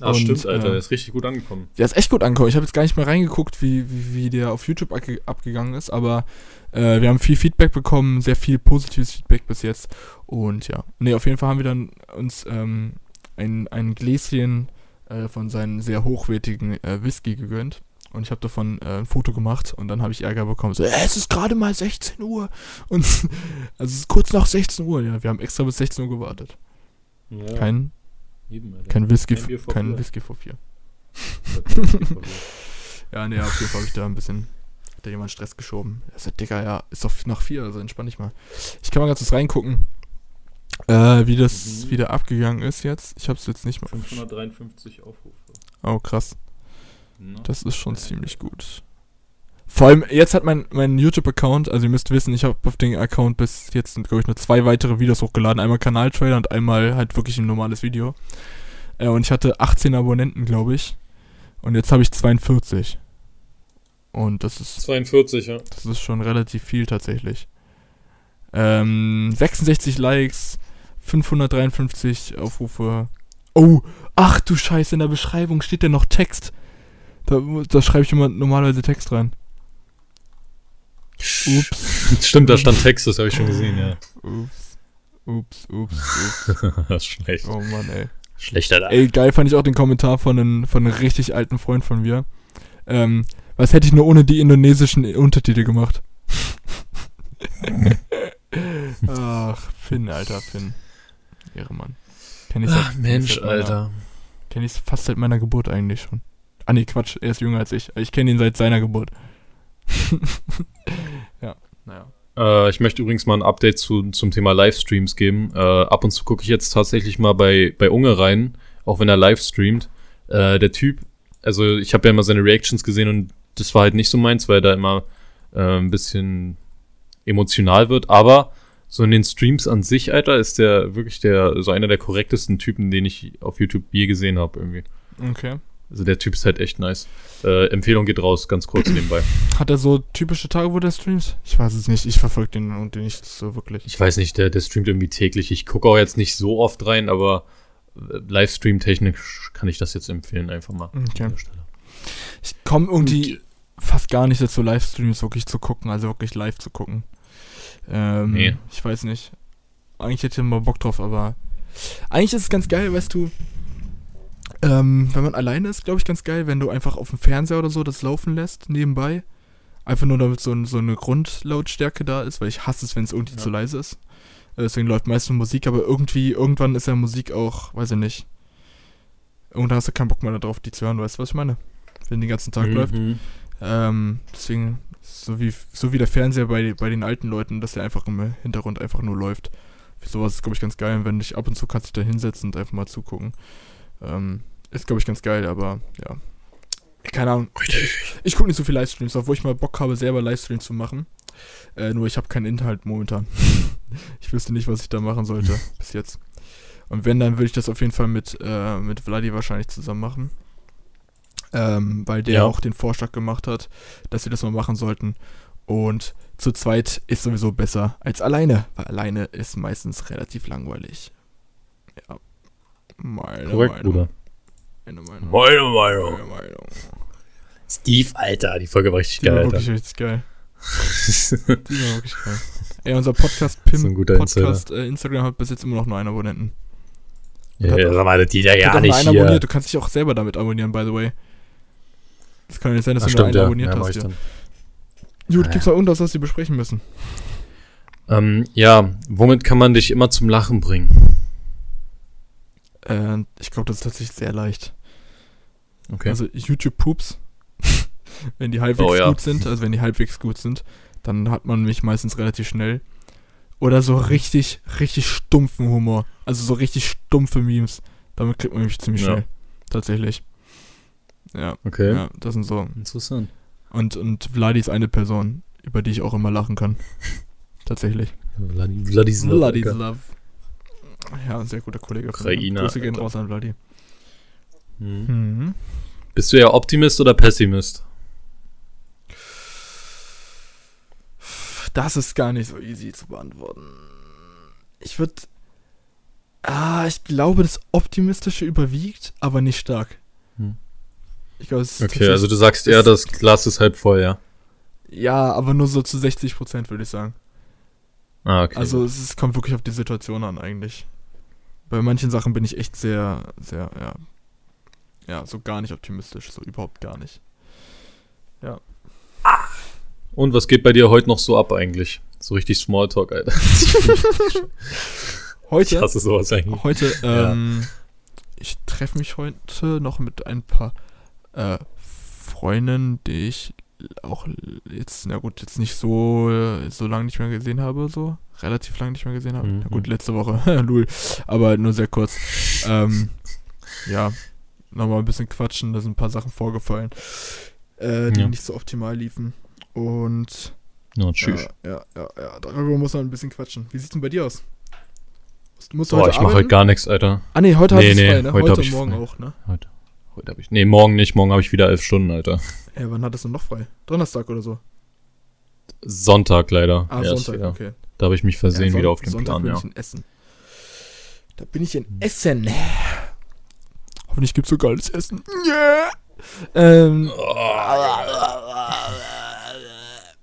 Ah, und, stimmt, Alter, äh, der ist richtig gut angekommen. Der ist echt gut angekommen. Ich habe jetzt gar nicht mehr reingeguckt, wie, wie, wie der auf YouTube abge abgegangen ist, aber äh, wir haben viel Feedback bekommen, sehr viel positives Feedback bis jetzt. Und ja, nee, auf jeden Fall haben wir dann uns ähm, ein, ein Gläschen äh, von seinem sehr hochwertigen äh, Whisky gegönnt. Und ich habe davon äh, ein Foto gemacht und dann habe ich Ärger bekommen. So, es ist gerade mal 16 Uhr. <laughs> Und also es ist kurz nach 16 Uhr. Ja, wir haben extra bis 16 Uhr gewartet. Ja. Kein, Eben, kein Whisky, kein, kein Whisky vor vier. <laughs> ja, nee, auf jeden Fall habe ich da ein bisschen hat da jemand Stress geschoben. Er sagt, Digga, ja, ist doch nach vier, also entspann dich mal. Ich kann mal ganz kurz reingucken, äh, wie das mhm. wieder abgegangen ist jetzt. Ich habe es jetzt nicht mehr. 553 Aufrufe. Oh, krass. Das ist schon ziemlich gut. Vor allem, jetzt hat mein, mein YouTube-Account, also ihr müsst wissen, ich habe auf den Account bis jetzt, glaube ich, nur zwei weitere Videos hochgeladen. Einmal Kanaltrailer und einmal halt wirklich ein normales Video. Äh, und ich hatte 18 Abonnenten, glaube ich. Und jetzt habe ich 42. Und das ist. 42, ja. Das ist schon relativ viel tatsächlich. Ähm, 66 Likes, 553 Aufrufe. Oh, ach du Scheiße, in der Beschreibung steht ja noch Text. Da, da schreibe ich immer normalerweise Text rein. Ups. <laughs> Stimmt, da stand Text, das habe ich schon gesehen, ja. Ups. Ups, ups, ups. <laughs> das ist schlecht. Oh Mann, ey. Schlechter da. Ey, geil fand ich auch den Kommentar von einem, von einem richtig alten Freund von mir. Ähm, was hätte ich nur ohne die indonesischen Untertitel gemacht? <laughs> Ach, Finn, Alter, Finn. Ehre Mann. Kenn ich Ach, seit, Mensch, seit meiner, Alter. Kenn ich fast seit meiner Geburt eigentlich schon. Ah nee, Quatsch, er ist jünger als ich. Ich kenne ihn seit seiner Geburt. <laughs> ja, naja. Äh, ich möchte übrigens mal ein Update zu, zum Thema Livestreams geben. Äh, ab und zu gucke ich jetzt tatsächlich mal bei, bei Unge rein, auch wenn er live streamt. Äh, der Typ, also ich habe ja immer seine Reactions gesehen und das war halt nicht so meins, weil er da immer äh, ein bisschen emotional wird. Aber so in den Streams an sich, Alter, ist der wirklich der so einer der korrektesten Typen, den ich auf YouTube je gesehen habe irgendwie. Okay. Also der Typ ist halt echt nice. Äh, Empfehlung geht raus, ganz kurz nebenbei. Hat er so typische Tage, wo der streamt? Ich weiß es nicht. Ich verfolge den und den nicht so wirklich. Ich weiß nicht, der, der streamt irgendwie täglich. Ich gucke auch jetzt nicht so oft rein, aber äh, Livestream-technisch kann ich das jetzt empfehlen, einfach mal okay. an der Stelle. Ich komme irgendwie und, fast gar nicht dazu, Livestreams wirklich zu gucken, also wirklich live zu gucken. Ähm, nee. Ich weiß nicht. Eigentlich hätte ich mal Bock drauf, aber eigentlich ist es ganz geil, weißt du, ähm, wenn man alleine ist, glaube ich, ganz geil, wenn du einfach auf dem Fernseher oder so das laufen lässt, nebenbei. Einfach nur damit so, so eine Grundlautstärke da ist, weil ich hasse es, wenn es irgendwie ja. zu leise ist. Äh, deswegen läuft meistens Musik, aber irgendwie, irgendwann ist ja Musik auch, weiß ich nicht. Irgendwann hast du keinen Bock mehr darauf, die zu hören, weißt du, was ich meine? Wenn die den ganzen Tag mhm. läuft. Ähm, deswegen, so wie, so wie der Fernseher bei, bei den alten Leuten, dass der einfach im Hintergrund einfach nur läuft. Für sowas ist, glaube ich, ganz geil. Wenn dich ab und zu kannst du da hinsetzen und einfach mal zugucken. Ähm, ist, glaube ich, ganz geil, aber ja. Keine Ahnung. Ich, ich gucke nicht so viel Livestreams, obwohl ich mal Bock habe, selber Livestreams zu machen. Äh, nur ich habe keinen Inhalt momentan. <laughs> ich wüsste nicht, was ich da machen sollte bis jetzt. Und wenn, dann würde ich das auf jeden Fall mit, äh, mit Vladi wahrscheinlich zusammen machen. Ähm, weil der ja. auch den Vorschlag gemacht hat, dass wir das mal machen sollten. Und zu zweit ist sowieso besser als alleine, weil alleine ist meistens relativ langweilig. Ja. Meine Korrekt, Meinung. Bruder. Meine Meinung. Meine Meinung. Meine Meinung. Steve, Alter, die Folge war richtig die geil, war Alter. wirklich richtig geil. <laughs> die war wirklich geil. Ey, unser Podcast Pim Podcast äh, Instagram hat bis jetzt immer noch nur einen Abonnenten. Ja, ja sag mal, die da ja nicht hier. Abonniert. Du kannst dich auch selber damit abonnieren, by the way. Das kann ja nicht sein, dass Ach, du stimmt, nur einen ja. abonniert ja, hast. Ja. Gut, ah, gibt's da irgendwas, was wir besprechen müssen? Ähm, ja, womit kann man dich immer zum Lachen bringen? Äh, ich glaube, das ist tatsächlich sehr leicht. Okay. Also YouTube-Poops, <laughs> wenn die halbwegs oh, gut sind, also wenn die halbwegs gut sind, dann hat man mich meistens relativ schnell. Oder so richtig, richtig stumpfen Humor. Also so richtig stumpfe Memes. Damit kriegt man mich ziemlich schnell. Tatsächlich. Ja. Okay. Ja, das sind so. Interessant. Und, und Vladi ist eine Person, über die ich auch immer lachen kann. <laughs> Tatsächlich. Vladi, Vladis Love. Vladis Love. Ja, ein sehr guter Kollege. Ukrainer. Grüße gehen raus an Vladi. Mhm. Mhm. Bist du ja Optimist oder Pessimist? das ist gar nicht so easy zu beantworten. Ich würde. Ah, ich glaube, das Optimistische überwiegt, aber nicht stark. Hm. Ich glaube, es ist Okay, also du sagst eher, das Glas ist halb voll, ja. Ja, aber nur so zu 60 Prozent, würde ich sagen. Ah, okay. Also es ist, kommt wirklich auf die Situation an, eigentlich. Bei manchen Sachen bin ich echt sehr, sehr, ja. Ja, so gar nicht optimistisch, so überhaupt gar nicht. Und was geht bei dir heute noch so ab eigentlich? So richtig Smalltalk, Alter. <laughs> Heute, Ich hasse sowas eigentlich. heute, Ja. ähm, ich treffe mich heute noch mit ein paar äh, Freunden, die ich auch jetzt, na gut, jetzt nicht so, äh, so lange nicht mehr gesehen habe, so. Relativ lange nicht mehr gesehen habe. Mhm. Na gut, letzte Woche, <laughs> lul. Aber nur sehr kurz. ähm, ja, nochmal ein bisschen quatschen, da sind ein paar Sachen vorgefallen, äh, die Ja. nicht so optimal liefen. Und Ja, tschüss. ja, ja, ja, ja, darüber muss man ein bisschen quatschen. Wie sieht's denn bei dir aus? Du musst du Boah, heute ich mache heute gar nichts, Alter. Ah nee, heute Nee, hast du nee, frei, ne? heute Heute, ich morgen frei. auch, ne? Heute, heute habe ich. Nee, morgen nicht. Morgen habe ich wieder elf Stunden, Alter. Ja, wann hattest du noch frei? Donnerstag oder so? Sonntag leider. Ah, erst Sonntag, wieder. okay. Da habe ich mich versehen Ja, wieder auf den Sonntag Plan, bin ja. ich in Essen. Da bin ich in Essen. Hoffentlich gibt's so geiles Essen. Yeah. Ähm,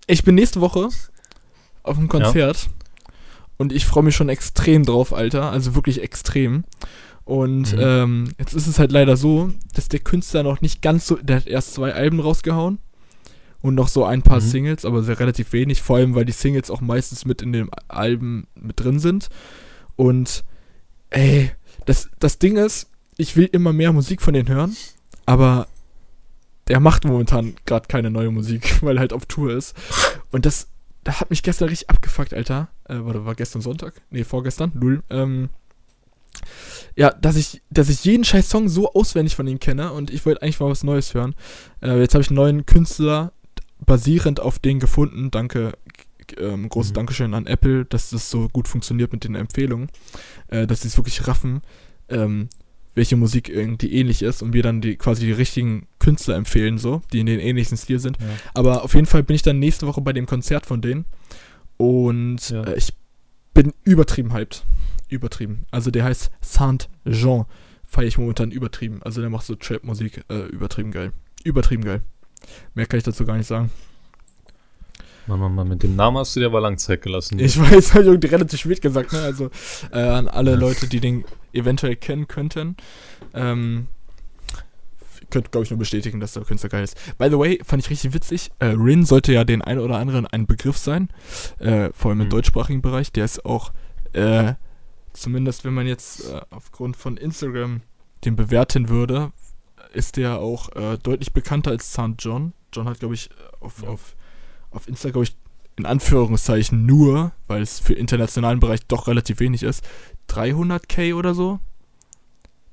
ich bin nächste Woche auf einem Konzert und ich freue mich schon extrem drauf, Alter. Also wirklich extrem. Und Mhm. ähm, jetzt ist es halt leider so, dass der Künstler noch nicht ganz so. Der hat erst zwei Alben rausgehauen und noch so ein paar Mhm. Singles, aber sehr relativ wenig, vor allem weil die Singles auch meistens mit in den Alben mit drin sind. Und ey, das, das Ding ist, ich will immer mehr Musik von denen hören, aber der macht momentan gerade keine neue Musik, <laughs> weil er halt auf Tour ist. Und das, da hat mich gestern richtig abgefuckt, Alter. Äh, warte, war gestern Sonntag? Nee, vorgestern, null. Ähm, ja, dass ich, dass ich jeden scheiß Song so auswendig von ihm kenne und ich wollte eigentlich mal was Neues hören. Äh, jetzt habe ich einen neuen Künstler basierend auf den gefunden. Danke, ähm, großes Mhm. Dankeschön an Apple, dass das so gut funktioniert mit den Empfehlungen. Äh, dass sie es wirklich raffen, ähm, welche Musik irgendwie ähnlich ist und mir dann die quasi die richtigen Künstler empfehlen, so, die in den ähnlichen Stil sind. Ja. Aber auf jeden Fall bin ich dann nächste Woche bei dem Konzert von denen. Und Ja. äh, ich bin übertrieben hyped. Übertrieben. Also der heißt Saint Jean. Feiere ich momentan übertrieben. Also der macht so Trap-Musik. Äh, übertrieben geil. Übertrieben geil. Mehr kann ich dazu gar nicht sagen. Mann, Mann, Mann, mit dem Namen hast du dir aber lang Zeit gelassen. Ich <laughs> weiß, habe ich relativ spät gesagt, ne? Also äh, an alle Ja. Leute, die den eventuell kennen könnten. Ähm, ihr könnt, glaube ich, nur bestätigen, dass der Künstler geil ist. By the way, fand ich richtig witzig. Äh, Rin sollte ja den einen oder anderen ein Begriff sein. Äh, vor allem im Mhm. deutschsprachigen Bereich. Der ist auch, äh, zumindest wenn man jetzt äh, aufgrund von Instagram den bewerten würde, ist der auch äh, deutlich bekannter als St. John. John hat, glaube ich, auf, Ja. auf, auf Insta, glaube ich, in Anführungszeichen nur, weil es für internationalen Bereich doch relativ wenig ist, 300k oder so.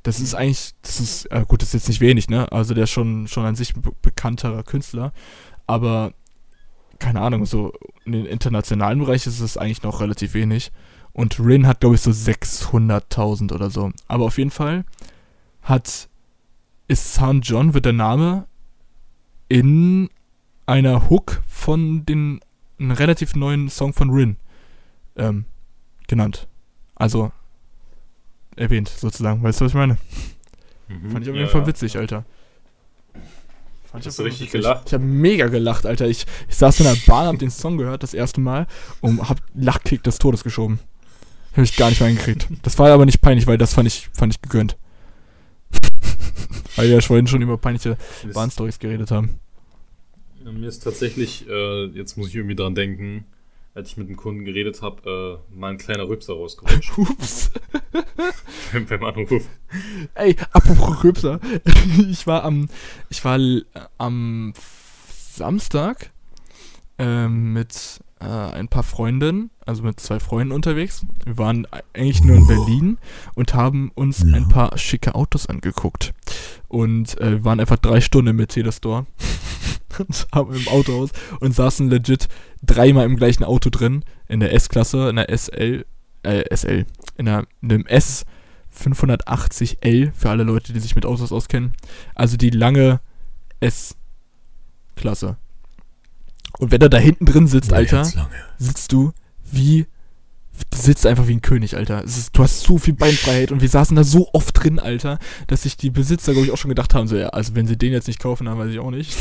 Das ist eigentlich, das ist, äh, gut, das ist jetzt nicht wenig, ne? Also der ist schon, schon an sich be bekannterer Künstler, aber keine Ahnung, so in den internationalen Bereich ist es eigentlich noch relativ wenig. Und Rin hat, glaube ich, so 600.000 oder so. Aber auf jeden Fall hat, ist St. John, wird der Name in einer Hook von den einem relativ neuen Song von Rin ähm, genannt. Also erwähnt sozusagen. Weißt du, was ich meine? Mhm. Fand ich auf Ja, jeden Fall ja. witzig, Alter. Fand Hast du Fall richtig witzig. gelacht? Ich habe mega gelacht, Alter. Ich, ich saß in der Bahn, hab den Song gehört, das erste Mal, und hab Lachkick des Todes geschoben. Hab ich gar nicht mehr hingekriegt. Das war aber nicht peinlich, weil das fand ich, fand ich gegönnt. <laughs> weil wir ja vorhin schon über peinliche Bahnstories geredet haben. Ja, Mir ist tatsächlich, äh, jetzt muss ich irgendwie dran denken, als ich mit einem Kunden geredet habe, äh, mal ein kleiner Rübser rausgerutscht <laughs> Ups. beim, beim Anruf. Ey, apropos Rübser. <laughs> Ich war am, ich war am Samstag ähm, mit äh, ein paar Freundinnen, also mit zwei Freunden unterwegs. Wir waren eigentlich nur in Berlin und haben uns Ja. ein paar schicke Autos angeguckt. Und äh, wir waren einfach drei Stunden im Mercedes-Store <laughs> und haben im Auto aus und saßen legit dreimal im gleichen Auto drin, in der S-Klasse, in der SL, äh, SL, in, der, in einem S 580L für alle Leute, die sich mit Autos auskennen. Also die lange S-Klasse. Und wenn er da hinten drin sitzt, Alter, sitzt du wie. Du sitzt einfach wie ein König, Alter. Es ist, du hast so viel Beinfreiheit und wir saßen da so oft drin, Alter, dass sich die Besitzer, glaube ich, auch schon gedacht haben, so, ja, also wenn sie den jetzt nicht kaufen, dann weiß ich auch nicht.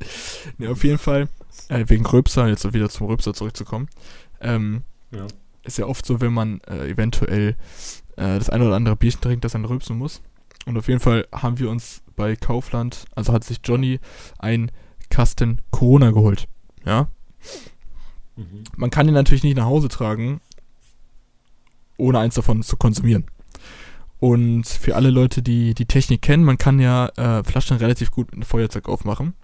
<laughs> ne, auf jeden Fall, äh, wegen Röpser, jetzt wieder zum Röpser zurückzukommen, ähm, Ja. ist ja oft so, wenn man äh, eventuell äh, das eine oder andere Bierchen trinkt, dass man rülpsen muss. Und auf jeden Fall haben wir uns bei Kaufland, also hat sich Johnny ein Kasten Corona geholt. Ja. Man kann ihn natürlich nicht nach Hause tragen, ohne eins davon zu konsumieren. Und für alle Leute, die die Technik kennen, man kann ja äh, Flaschen relativ gut mit einem Feuerzeug aufmachen.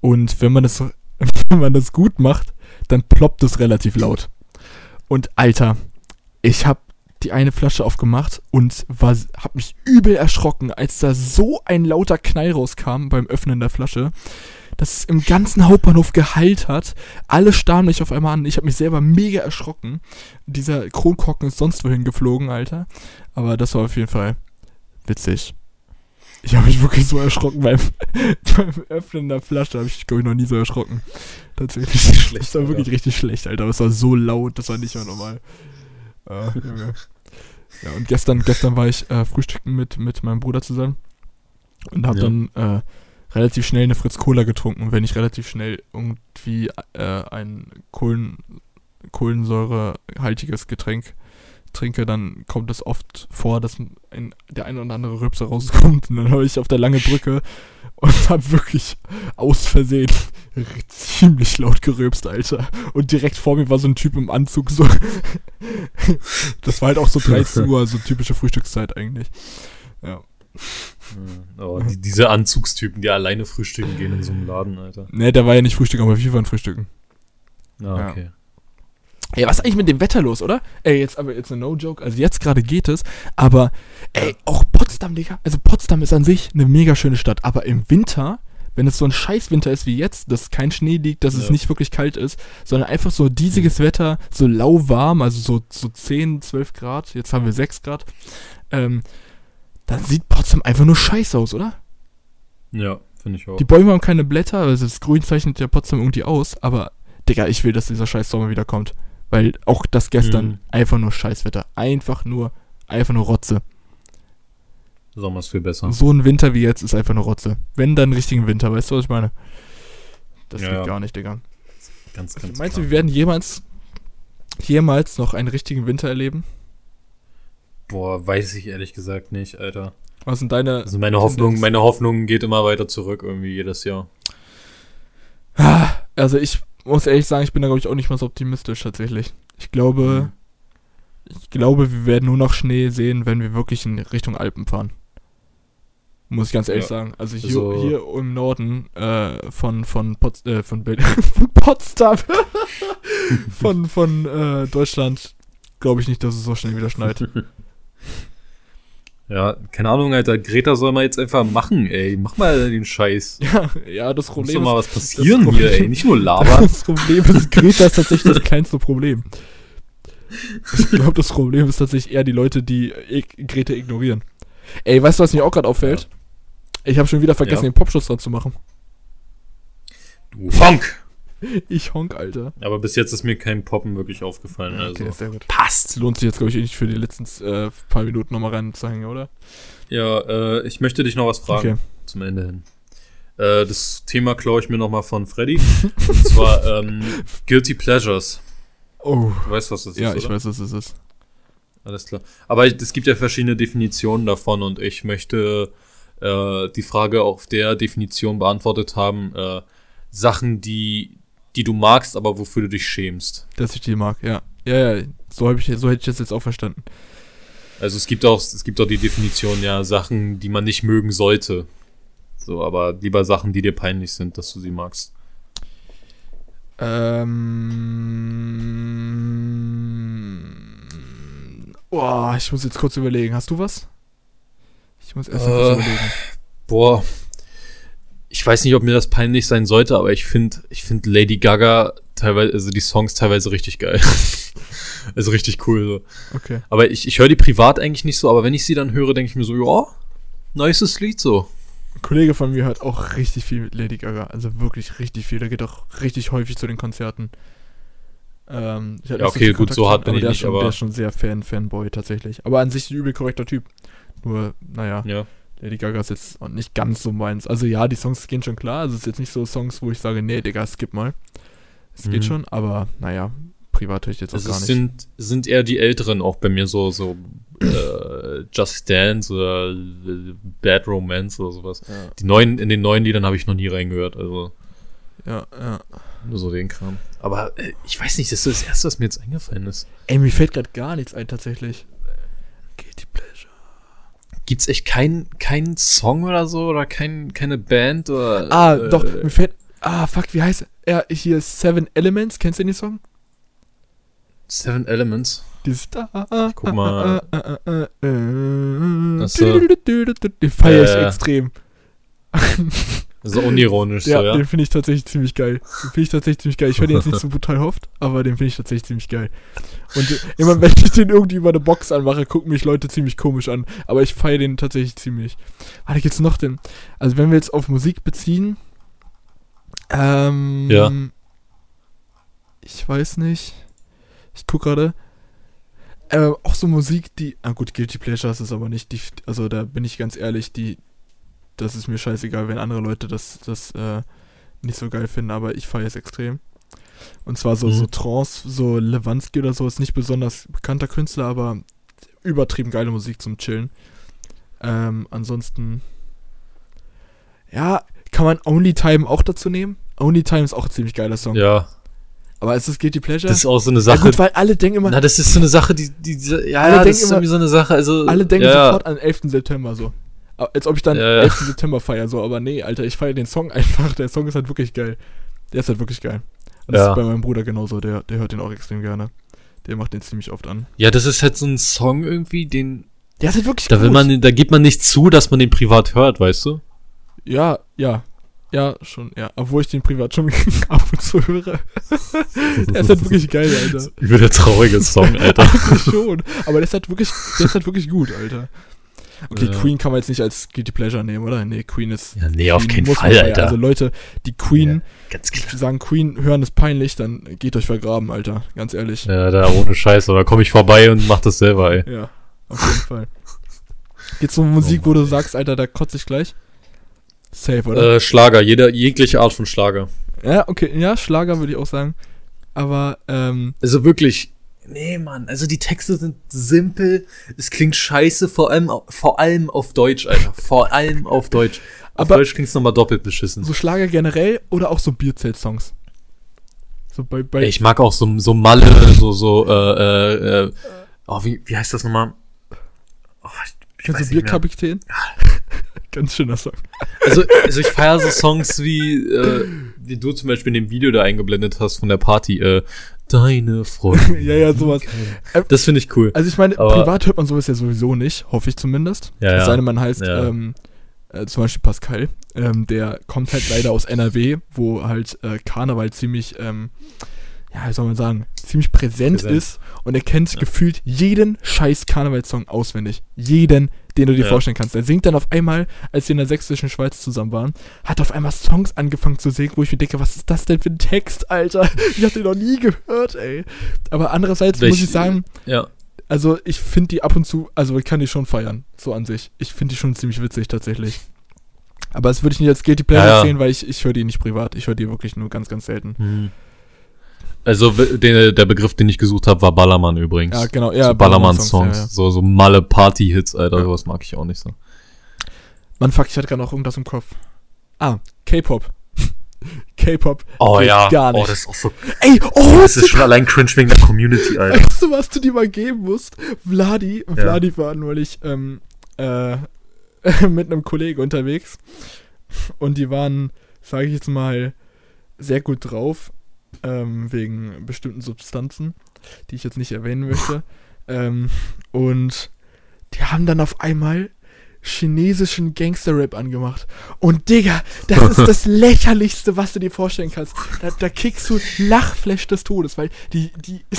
Und wenn man das, <laughs> wenn man das gut macht, dann ploppt es relativ laut. Und Alter, ich habe die eine Flasche aufgemacht und war, hab mich übel erschrocken, als da so ein lauter Knall rauskam beim Öffnen der Flasche, dass es im ganzen Hauptbahnhof geheilt hat. Alle starren mich auf einmal an. Ich habe mich selber mega erschrocken. Dieser Kronkorken ist sonst wohin geflogen, Alter. Aber das war auf jeden Fall witzig. Ich habe mich wirklich so erschrocken beim, <laughs> beim Öffnen der Flasche. Habe ich, glaube ich, noch nie so erschrocken. Tatsächlich. Schlecht, das war wirklich richtig schlecht, Alter. Aber es war so laut, das war nicht mehr normal. Ah, Junge. Ja, und gestern, gestern war ich äh, frühstücken mit, mit meinem Bruder zusammen und habe Ja. dann äh, relativ schnell eine Fritz Cola getrunken. Und wenn ich relativ schnell irgendwie äh, ein Kohlen, kohlensäurehaltiges Getränk trinke, dann kommt es oft vor, dass ein, der ein oder andere Rübser rauskommt. Und dann höre ich auf der lange Brücke und <laughs> habe wirklich aus Versehen ziemlich laut gerülpst, Alter. Und direkt vor mir war so ein Typ im Anzug, so. <laughs> das war halt auch so <laughs> 13 Uhr, so typische Frühstückszeit eigentlich. Ja. Ja, Oh, die, diese Anzugstypen, die alleine frühstücken gehen in so einem Laden, Alter. Ne, der war ja nicht frühstücken, aber wir waren frühstücken. Ah, Ja. okay. Ey, was ist eigentlich mit dem Wetter los, oder? Ey, jetzt aber jetzt eine No-Joke. Also jetzt gerade geht es, aber ey, auch Potsdam, Digga. Also Potsdam ist an sich eine mega schöne Stadt, aber im Winter, wenn es so ein Scheißwinter ist wie jetzt, dass kein Schnee liegt, dass es Ja. nicht wirklich kalt ist, sondern einfach so diesiges Wetter, so lauwarm, also so, so 10, 12 Grad, jetzt haben wir 6 Grad, ähm, dann sieht Potsdam einfach nur scheiße aus, oder? Ja, finde ich auch. Die Bäume haben keine Blätter, also das Grün zeichnet ja Potsdam irgendwie aus, aber Digga, ich will, dass dieser scheiß Sommer wieder kommt. Weil auch das gestern Mhm. einfach nur Scheißwetter. Einfach nur, einfach nur Rotze. Sommer ist viel besser. So ein Winter wie jetzt ist einfach nur Rotze. Wenn dann richtigen Winter, weißt du, was ich meine? Das Ja, geht ja. gar nicht, Digga. Ganz, ganz Meinst du, wir werden jemals, jemals noch einen richtigen Winter erleben? Boah, weiß ich ehrlich gesagt nicht, Alter. Was sind deine. Also meine Hoffnung, meine Hoffnung geht immer weiter zurück, irgendwie jedes Jahr. Also ich muss ehrlich sagen, ich bin da glaube ich auch nicht mal so optimistisch tatsächlich. Ich glaube, ich glaube, wir werden nur noch Schnee sehen, wenn wir wirklich in Richtung Alpen fahren. Muss ich ganz ehrlich Ja. sagen. Also hier, Also- hier im Norden äh, von von Pots äh, von, <laughs> von Potsdam <laughs> von von äh, Deutschland glaube ich nicht, dass es so schnell wieder schneit. <laughs> Ja, keine Ahnung, Alter. Greta soll mal jetzt einfach machen, ey. Mach mal den Scheiß. ja, <laughs> ja, das Muss Problem doch ist, mal was passieren hier, Problem- ey. Nicht nur <laughs> labern. Das Problem ist, Greta ist tatsächlich das kleinste Problem. Ich glaube, das Problem ist tatsächlich eher die Leute, die Greta ignorieren. Ey, weißt du, was mir auch gerade auffällt? Ich habe schon wieder vergessen, Ja. den Popschutz dran zu machen. Du Honk! <laughs> Ich honk, Alter. Aber bis jetzt ist mir kein Poppen wirklich aufgefallen. Also. Okay, sehr gut. Passt. Lohnt sich jetzt, glaube ich, eh nicht für die letzten äh, paar Minuten nochmal reinzuhängen, oder? Ja, äh, ich möchte dich noch was fragen Okay. zum Ende hin. Äh, das Thema klaue ich mir nochmal von Freddy. und <laughs> zwar ähm, Guilty Pleasures. Oh. Du weißt, was das Ja, ist, ich oder? weiß, was es ist. Alles klar. Aber ich- es gibt ja verschiedene Definitionen davon und ich möchte äh, die Frage auf der Definition beantwortet haben. Äh, Sachen, die, die du magst, aber wofür du dich schämst. Dass ich die mag, ja. Ja, ja, so, ich, so hätte ich das jetzt auch verstanden. Also es gibt auch, es gibt auch die Definition, ja, Sachen, die man nicht mögen sollte. So, aber lieber Sachen, die dir peinlich sind, dass du sie magst. Ähm. Boah, ich muss jetzt kurz überlegen. Hast du was? Ich muss erst mal Äh. kurz überlegen. Boah. Ich weiß nicht, ob mir das peinlich sein sollte, aber ich finde, ich finde Lady Gaga teilweise, also die Songs teilweise richtig geil. <laughs> also richtig cool. So. Okay. Aber ich, ich höre die privat eigentlich nicht so, aber wenn ich sie dann höre, denke ich mir so, ja, nices Lied so. Ein Kollege von mir hört auch richtig viel Lady Gaga. Also wirklich richtig viel. Der geht auch richtig häufig zu den Konzerten. Ähm, Ja, okay, gut, so hart bin ich der nicht, schon, aber- Der ist schon sehr Fan, Fanboy tatsächlich. Aber an sich ein übel korrekter Typ. Nur, naja, Ja. Lady Gaga ist jetzt auch nicht ganz so meins. Also ja, die Songs gehen schon klar. Also es ist jetzt nicht so Songs, wo ich sage, nee, Digga, skip mal. Es geht Mhm. schon, aber naja, privat höre ich jetzt auch Also gar nicht. sind, sind eher die Älteren auch bei mir so, so äh, Just Dance oder Bad Romance oder sowas. Ja, Die neuen, in den neuen Liedern habe ich noch nie reingehört, also ja, ja. nur so den Kram. Aber äh, ich weiß nicht, das ist das Erste, was mir jetzt eingefallen ist. Ey, mir fällt gerade gar nichts ein, tatsächlich. Guilty Pleasure. Gibt's echt keinen keinen Song oder so oder kein, keine Band oder Ah, äh, doch, mir fällt. Ah, fuck, wie heißt er? Hier ist Seven Elements. Kennst du den Song? Seven Elements. Dieses da. guck mal. Äh, äh, äh, äh, Ach so. Den feiere ich Äh, extrem. <laughs> So unironisch, Ja, so, ja. den finde ich tatsächlich ziemlich geil. Den finde ich tatsächlich ziemlich geil. Ich höre den jetzt nicht so brutal oft, aber den finde ich tatsächlich ziemlich geil. Und immer <laughs> wenn ich den irgendwie über eine Box anmache, gucken mich Leute ziemlich komisch an. Aber ich feiere den tatsächlich ziemlich. Warte, gibt's noch den? Also wenn wir jetzt auf Musik beziehen, ähm, Ja. ich weiß nicht. Ich guck gerade. Äh, auch so Musik, die. Ah gut, Guilty Pleasures ist aber nicht die. Also da bin ich ganz ehrlich, die. Das ist mir scheißegal, wenn andere Leute das, das äh, nicht so geil finden, aber ich feiere es extrem. Und zwar so, Mhm. so Trance, so Lewansky oder so, ist nicht besonders bekannter Künstler, aber übertrieben geile Musik zum Chillen. Ähm, ansonsten. Ja, kann man Only Time auch dazu nehmen? Only Time ist auch ein ziemlich geiler Song. Ja, Aber ist das Guilty Pleasure? das ist auch so eine ja, Sache. gut, weil alle denken immer, Na, das ist so eine Sache, die, die, die ja, Alle ja, denken das ist immer- irgendwie so eine Sache, also. alle denken ja, sofort an 11. September so. Als ob ich dann Ja, ja. 11. September feiere, so, aber nee, Alter, ich feiere den Song <laughs> einfach. Der Song ist halt wirklich geil. Der ist halt wirklich geil. Und das Ja. ist bei meinem Bruder genauso, der, der hört den auch extrem gerne. Der macht den ziemlich oft an. Ja, das ist halt so ein Song irgendwie, den, Der ist halt wirklich da will gut. man, da gibt man nicht zu, dass man den privat hört, weißt du? Ja, ja. Ja, schon, ja. Obwohl ich den privat schon <laughs> ab und zu höre. <laughs> der ist halt wirklich geil, Alter. Über der traurige Song, Alter. schon. Aber der ist halt wirklich, der ist halt wirklich gut, Alter. Okay, Ja. Queen kann man jetzt nicht als Guilty Pleasure nehmen, oder? Nee, Queen ist. Ja, nee, auf keinen Fall, feiern. Alter. Also Leute, die Queen Ganz klar. sagen Queen hören ist peinlich, dann geht euch vergraben, Alter. Ganz ehrlich. Ja, Ja, da ohne Scheiß, aber komm ich vorbei und mach das selber, ey. auf jeden Fall. Geht's so um Musik, wo du sagst, Alter, da kotze ich gleich? Safe, oder? Äh, Schlager, jeder, jegliche Art von Schlager. Ja, okay, ja, Schlager würde ich auch sagen. Aber, ähm, Also wirklich. Nee, Mann, also die Texte sind simpel, es klingt scheiße, vor allem, vor allem auf Deutsch, Alter. Vor allem auf Deutsch. Auf Aber- Deutsch klingt's nochmal doppelt beschissen. so Schlager generell oder auch so Bierzelt-Songs? So bei, bei ich mag auch so, so Malle, so, so, äh, äh, äh, oh, wie, wie heißt das nochmal? Oh, ich, ich kennst du nicht mehr. Ganz schöner Song. Also, also ich feiere so Songs wie, äh, wie du zum Beispiel in dem Video da eingeblendet hast von der Party, äh, Deine Freunde. <laughs> ja, ja, sowas. Das finde ich cool. Also ich meine, Aber- privat hört man sowas ja sowieso nicht, hoffe ich zumindest. Ja, Es ja. sei denn, man heißt Ja. ähm, äh, zum Beispiel Pascal, ähm, der kommt halt leider aus NRW, wo halt äh, Karneval ziemlich, ähm, ja, wie soll man sagen, ziemlich präsent, Präsent. ist und er kennt Ja. gefühlt jeden scheiß Karnevalssong auswendig. Jeden, den du dir Ja. vorstellen kannst. Er singt dann auf einmal, als wir in der sächsischen Schweiz zusammen waren, hat auf einmal Songs angefangen zu singen, wo ich mir denke, was ist das denn für ein Text, Alter? <laughs> Ich hab den noch nie gehört, ey. Aber andererseits muss Welch- ich sagen, Ja. also ich finde die ab und zu, also ich kann die schon feiern, so an sich. Ich finde die schon ziemlich witzig tatsächlich. Aber das würde ich nicht als Guilty Pleasure Ja, ja. sehen, weil ich, ich höre die nicht privat. Ich höre die wirklich nur ganz, ganz selten. Hm. Also den, der Begriff, den ich gesucht habe, war Ballermann übrigens. Ja, genau. Ja, so Ballermann-Songs. Ja, ja. So, so Malle Party-Hits, Alter. Ja. Sowas mag ich auch nicht so. Mann, fuck, ich hatte gerade noch irgendwas im Kopf. Ah, K-Pop. <laughs> K-Pop. Oh ja. Gar nicht. Oh, das ist auch so. Ey, oh, Das ist schon allein cringe wegen der Community, Alter. weißt du, was du dir mal geben musst? Vladi, Vladi war neulich ähm, äh, <laughs> mit einem Kollegen unterwegs und die waren, sage ich jetzt mal, sehr gut drauf, ähm, wegen bestimmten Substanzen, die ich jetzt nicht erwähnen möchte. <laughs> ähm, und die haben dann auf einmal chinesischen Gangster-Rap angemacht. Und Digga, das ist das <laughs> lächerlichste, was du dir vorstellen kannst. Da, da kriegst du Lachflash des Todes, weil die, die. <laughs>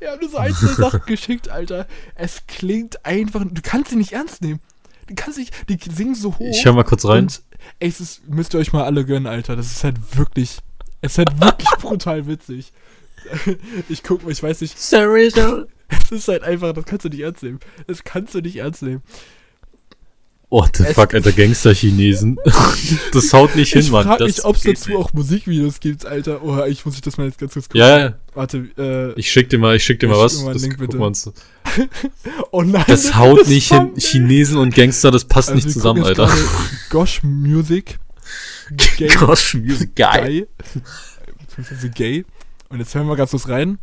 Wir haben nur so einzelne Sachen geschickt, Alter. Es klingt einfach. Du kannst sie nicht ernst nehmen. Die kannst nicht, die singen so hoch. Ich hör mal kurz rein. Und ey, es ist, müsst ihr euch mal alle gönnen, Alter. Das ist halt wirklich, es ist halt wirklich brutal witzig. <laughs> Ich guck mal, ich weiß nicht. Sorry. Es ist halt einfach, das kannst du nicht ernst nehmen. Das kannst du nicht ernst nehmen. What the Es- fuck, Alter, Gangster-Chinesen. <laughs> das haut nicht Ich hin, Mann. frag Das mich, ob es dazu nicht. auch Musikvideos gibt, Alter. Oh, ich muss ich das mal jetzt ganz kurz gucken. Ja, ja, Warte, äh, ich schick dir mal, ich schick dir mal Ich was. mal Das, Link, gucken wir uns. <laughs> oh nein. das haut nicht hin. Chinesen und Gangster, das passt Also, nicht zusammen, Alter. Gosh Music. Gay. <laughs> Gosh, Music, geil. Gay. Beziehungsweise gay. Und jetzt hören wir ganz kurz rein.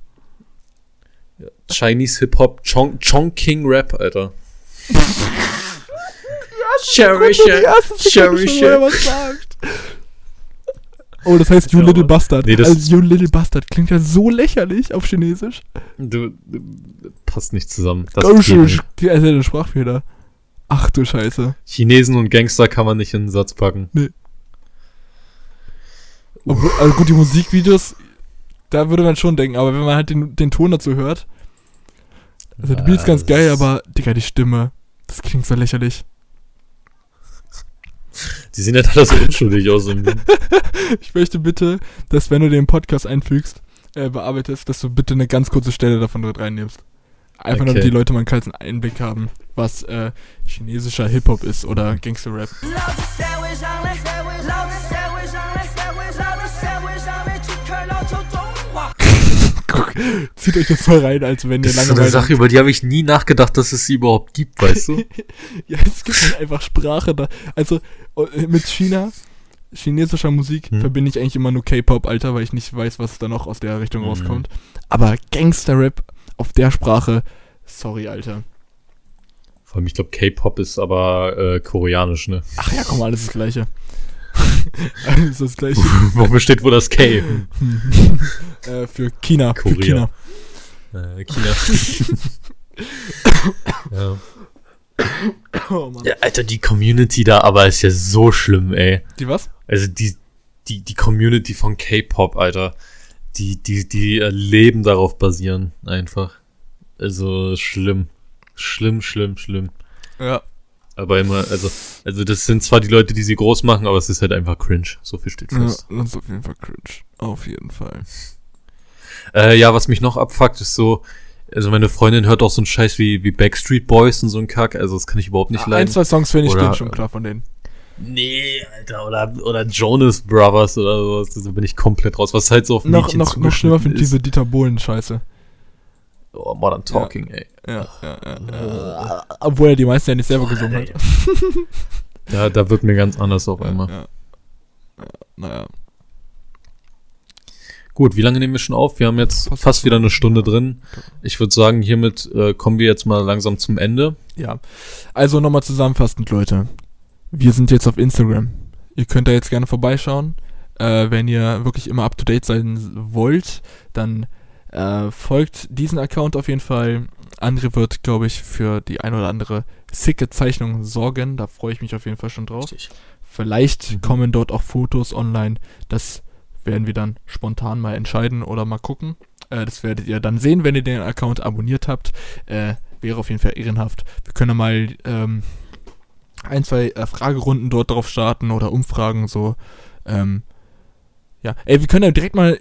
Chinese Hip-Hop, Chong, Chongqing Rap, Alter. Er was sagt. Oh, das heißt You Ja, Little. Bastard. Nee, das also You Little Bastard klingt ja so lächerlich auf Chinesisch. Du, passt nicht zusammen. Das ist ja ein Sprachfehler. Ach du Scheiße. Chinesen und Gangster kann man nicht in einen Satz packen. Obwohl, also gut, die Musikvideos, da würde man schon denken, aber wenn man halt den, den Ton dazu hört. Also der Beat ist ganz geil, aber, Digga, die Stimme, das klingt so lächerlich. Die sehen ja alle so unschuldig aus. Im <laughs> Ich möchte bitte, dass wenn du den Podcast einfügst, äh, bearbeitest, dass du bitte eine ganz kurze Stelle davon dort reinnimmst. Einfach damit Okay. die Leute mal einen kalten Einblick haben, was äh, chinesischer Hip-Hop ist oder Gangster-Rap. Guck, zieht euch das mal rein, als wenn ihr das ist so lange eine Sache, über die habe ich nie nachgedacht, dass es sie überhaupt gibt, weißt du? <laughs> Ja, es gibt halt einfach Sprache da. Also äh, mit China, chinesischer Musik, Hm. verbinde ich eigentlich immer nur K-Pop, Alter, weil ich nicht weiß, was da noch aus der Richtung Mhm. rauskommt. Aber Gangster-Rap auf der Sprache, sorry, Alter. Vor allem, ich glaube, K-Pop ist aber äh, koreanisch, ne? Ach ja, komm, alles das Gleiche. <laughs> alles das Gleiche. Wofür steht wohl das K? <laughs> äh, für China. Für Korea. China. Äh, China. <laughs> ja. Oh, ja, Alter, die Community da aber ist ja so schlimm, ey. Die was? Also die, die, die Community von K-Pop, Alter, die, die, die äh, leben darauf basieren, einfach. Also schlimm. Schlimm, schlimm, schlimm. Ja. Aber immer, also, also das sind zwar die Leute, die sie groß machen, aber es ist halt einfach cringe. So viel steht ja. fest. Das ist auf jeden Fall cringe. Auf jeden Fall. Äh, ja, was mich noch abfuckt, ist so, also meine Freundin hört auch so einen Scheiß wie, wie Backstreet Boys und so ein Kack, also das kann ich überhaupt nicht Ah, Ein, leiden. zwei Songs finde ich Oder- schon klar von denen. Nee, Alter, oder, oder Jonas Brothers oder sowas, da bin ich komplett raus. Was halt so auf Noch, Mädchen noch, noch schlimmer finde ich diese Dieter Bohlen-Scheiße. Oh, Modern Talking, ey. Ja, ja, ja, ja. Obwohl er die meisten ja nicht selber gesungen hat. <laughs> Ja, da wird mir ganz anders auf einmal. Ja, ja. Naja. Gut, wie lange nehmen wir schon auf? Wir haben jetzt Fast- fast wieder eine Stunde drin. Ich würde sagen, hiermit äh, kommen wir jetzt mal langsam zum Ende. Ja. Also nochmal zusammenfassend, Leute. Wir sind jetzt auf Instagram. Ihr könnt da jetzt gerne vorbeischauen. Äh, wenn ihr wirklich immer up to date sein wollt, dann äh, folgt diesen Account auf jeden Fall. André wird, glaube ich, für die ein oder andere sicke Zeichnung sorgen. Da freue ich mich auf jeden Fall schon drauf. Vielleicht Mhm. kommen dort auch Fotos online. Das werden wir dann spontan mal entscheiden oder mal gucken. Äh, das werdet ihr dann sehen, wenn ihr den Account abonniert habt. Äh, wäre auf jeden Fall ehrenhaft. Wir können mal ähm, ein, zwei äh, Fragerunden dort drauf starten oder Umfragen so. Ähm, ja, ey, wir können ja direkt mal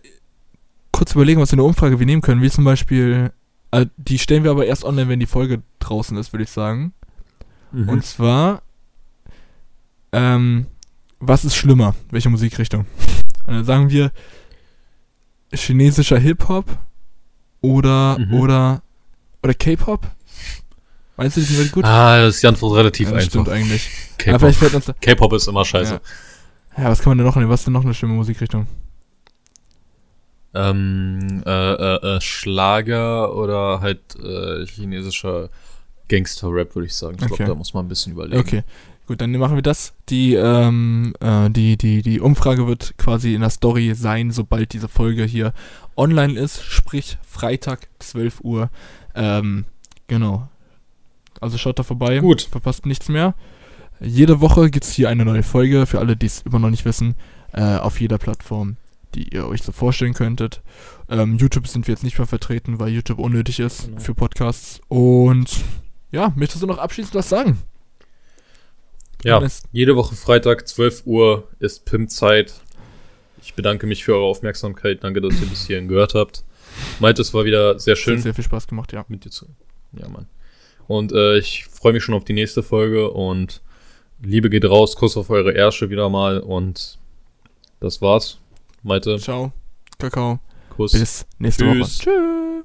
kurz überlegen, was für eine Umfrage wir nehmen können. Wie zum Beispiel, äh, die stellen wir aber erst online, wenn die Folge draußen ist, würde ich sagen. Mhm. Und zwar, ähm, was ist schlimmer? Welche Musikrichtung? Und dann sagen wir chinesischer Hip-Hop oder, Mhm. oder, oder K-Pop? Meinst du, die sind wirklich gut? Ah, das ist die Antwort relativ ja, das einfach. stimmt eigentlich. K-Pop. ist immer scheiße. ja, was kann man denn noch nehmen? Was ist denn noch eine schlimme Musikrichtung? Ähm, äh, äh, äh, Schlager oder halt äh, chinesischer Gangster-Rap, würde ich sagen. Ich Okay. glaube, da muss man ein bisschen überlegen. Okay, gut, dann machen wir das. Die, ähm, äh, die, die, die Umfrage wird quasi in der Story sein, sobald diese Folge hier online ist, sprich Freitag, 12 Uhr. Ähm, genau. Also schaut da vorbei. Gut. Verpasst nichts mehr. Jede Woche gibt es hier eine neue Folge, für alle, die es immer noch nicht wissen, äh, auf jeder Plattform, die ihr euch so vorstellen könntet. Ähm, YouTube sind wir jetzt nicht mehr vertreten, weil YouTube unnötig ist Genau. für Podcasts. Und ja, möchtest du noch abschließend was sagen? Ja, jede Woche Freitag, 12 Uhr ist Pimp-Zeit. Ich bedanke mich für eure Aufmerksamkeit. Danke, dass ihr bis hierhin gehört habt. Malte, es war wieder sehr Hat schön sehr viel Spaß gemacht, ja. mit dir zu. Ja, Mann. Und äh, ich freue mich schon auf die nächste Folge und Liebe geht raus, Kuss auf eure Ärsche wieder mal und das war's. Malte, Ciao. Kakao. Kuss. Bis nächste Tschüss. Woche. Tschüss.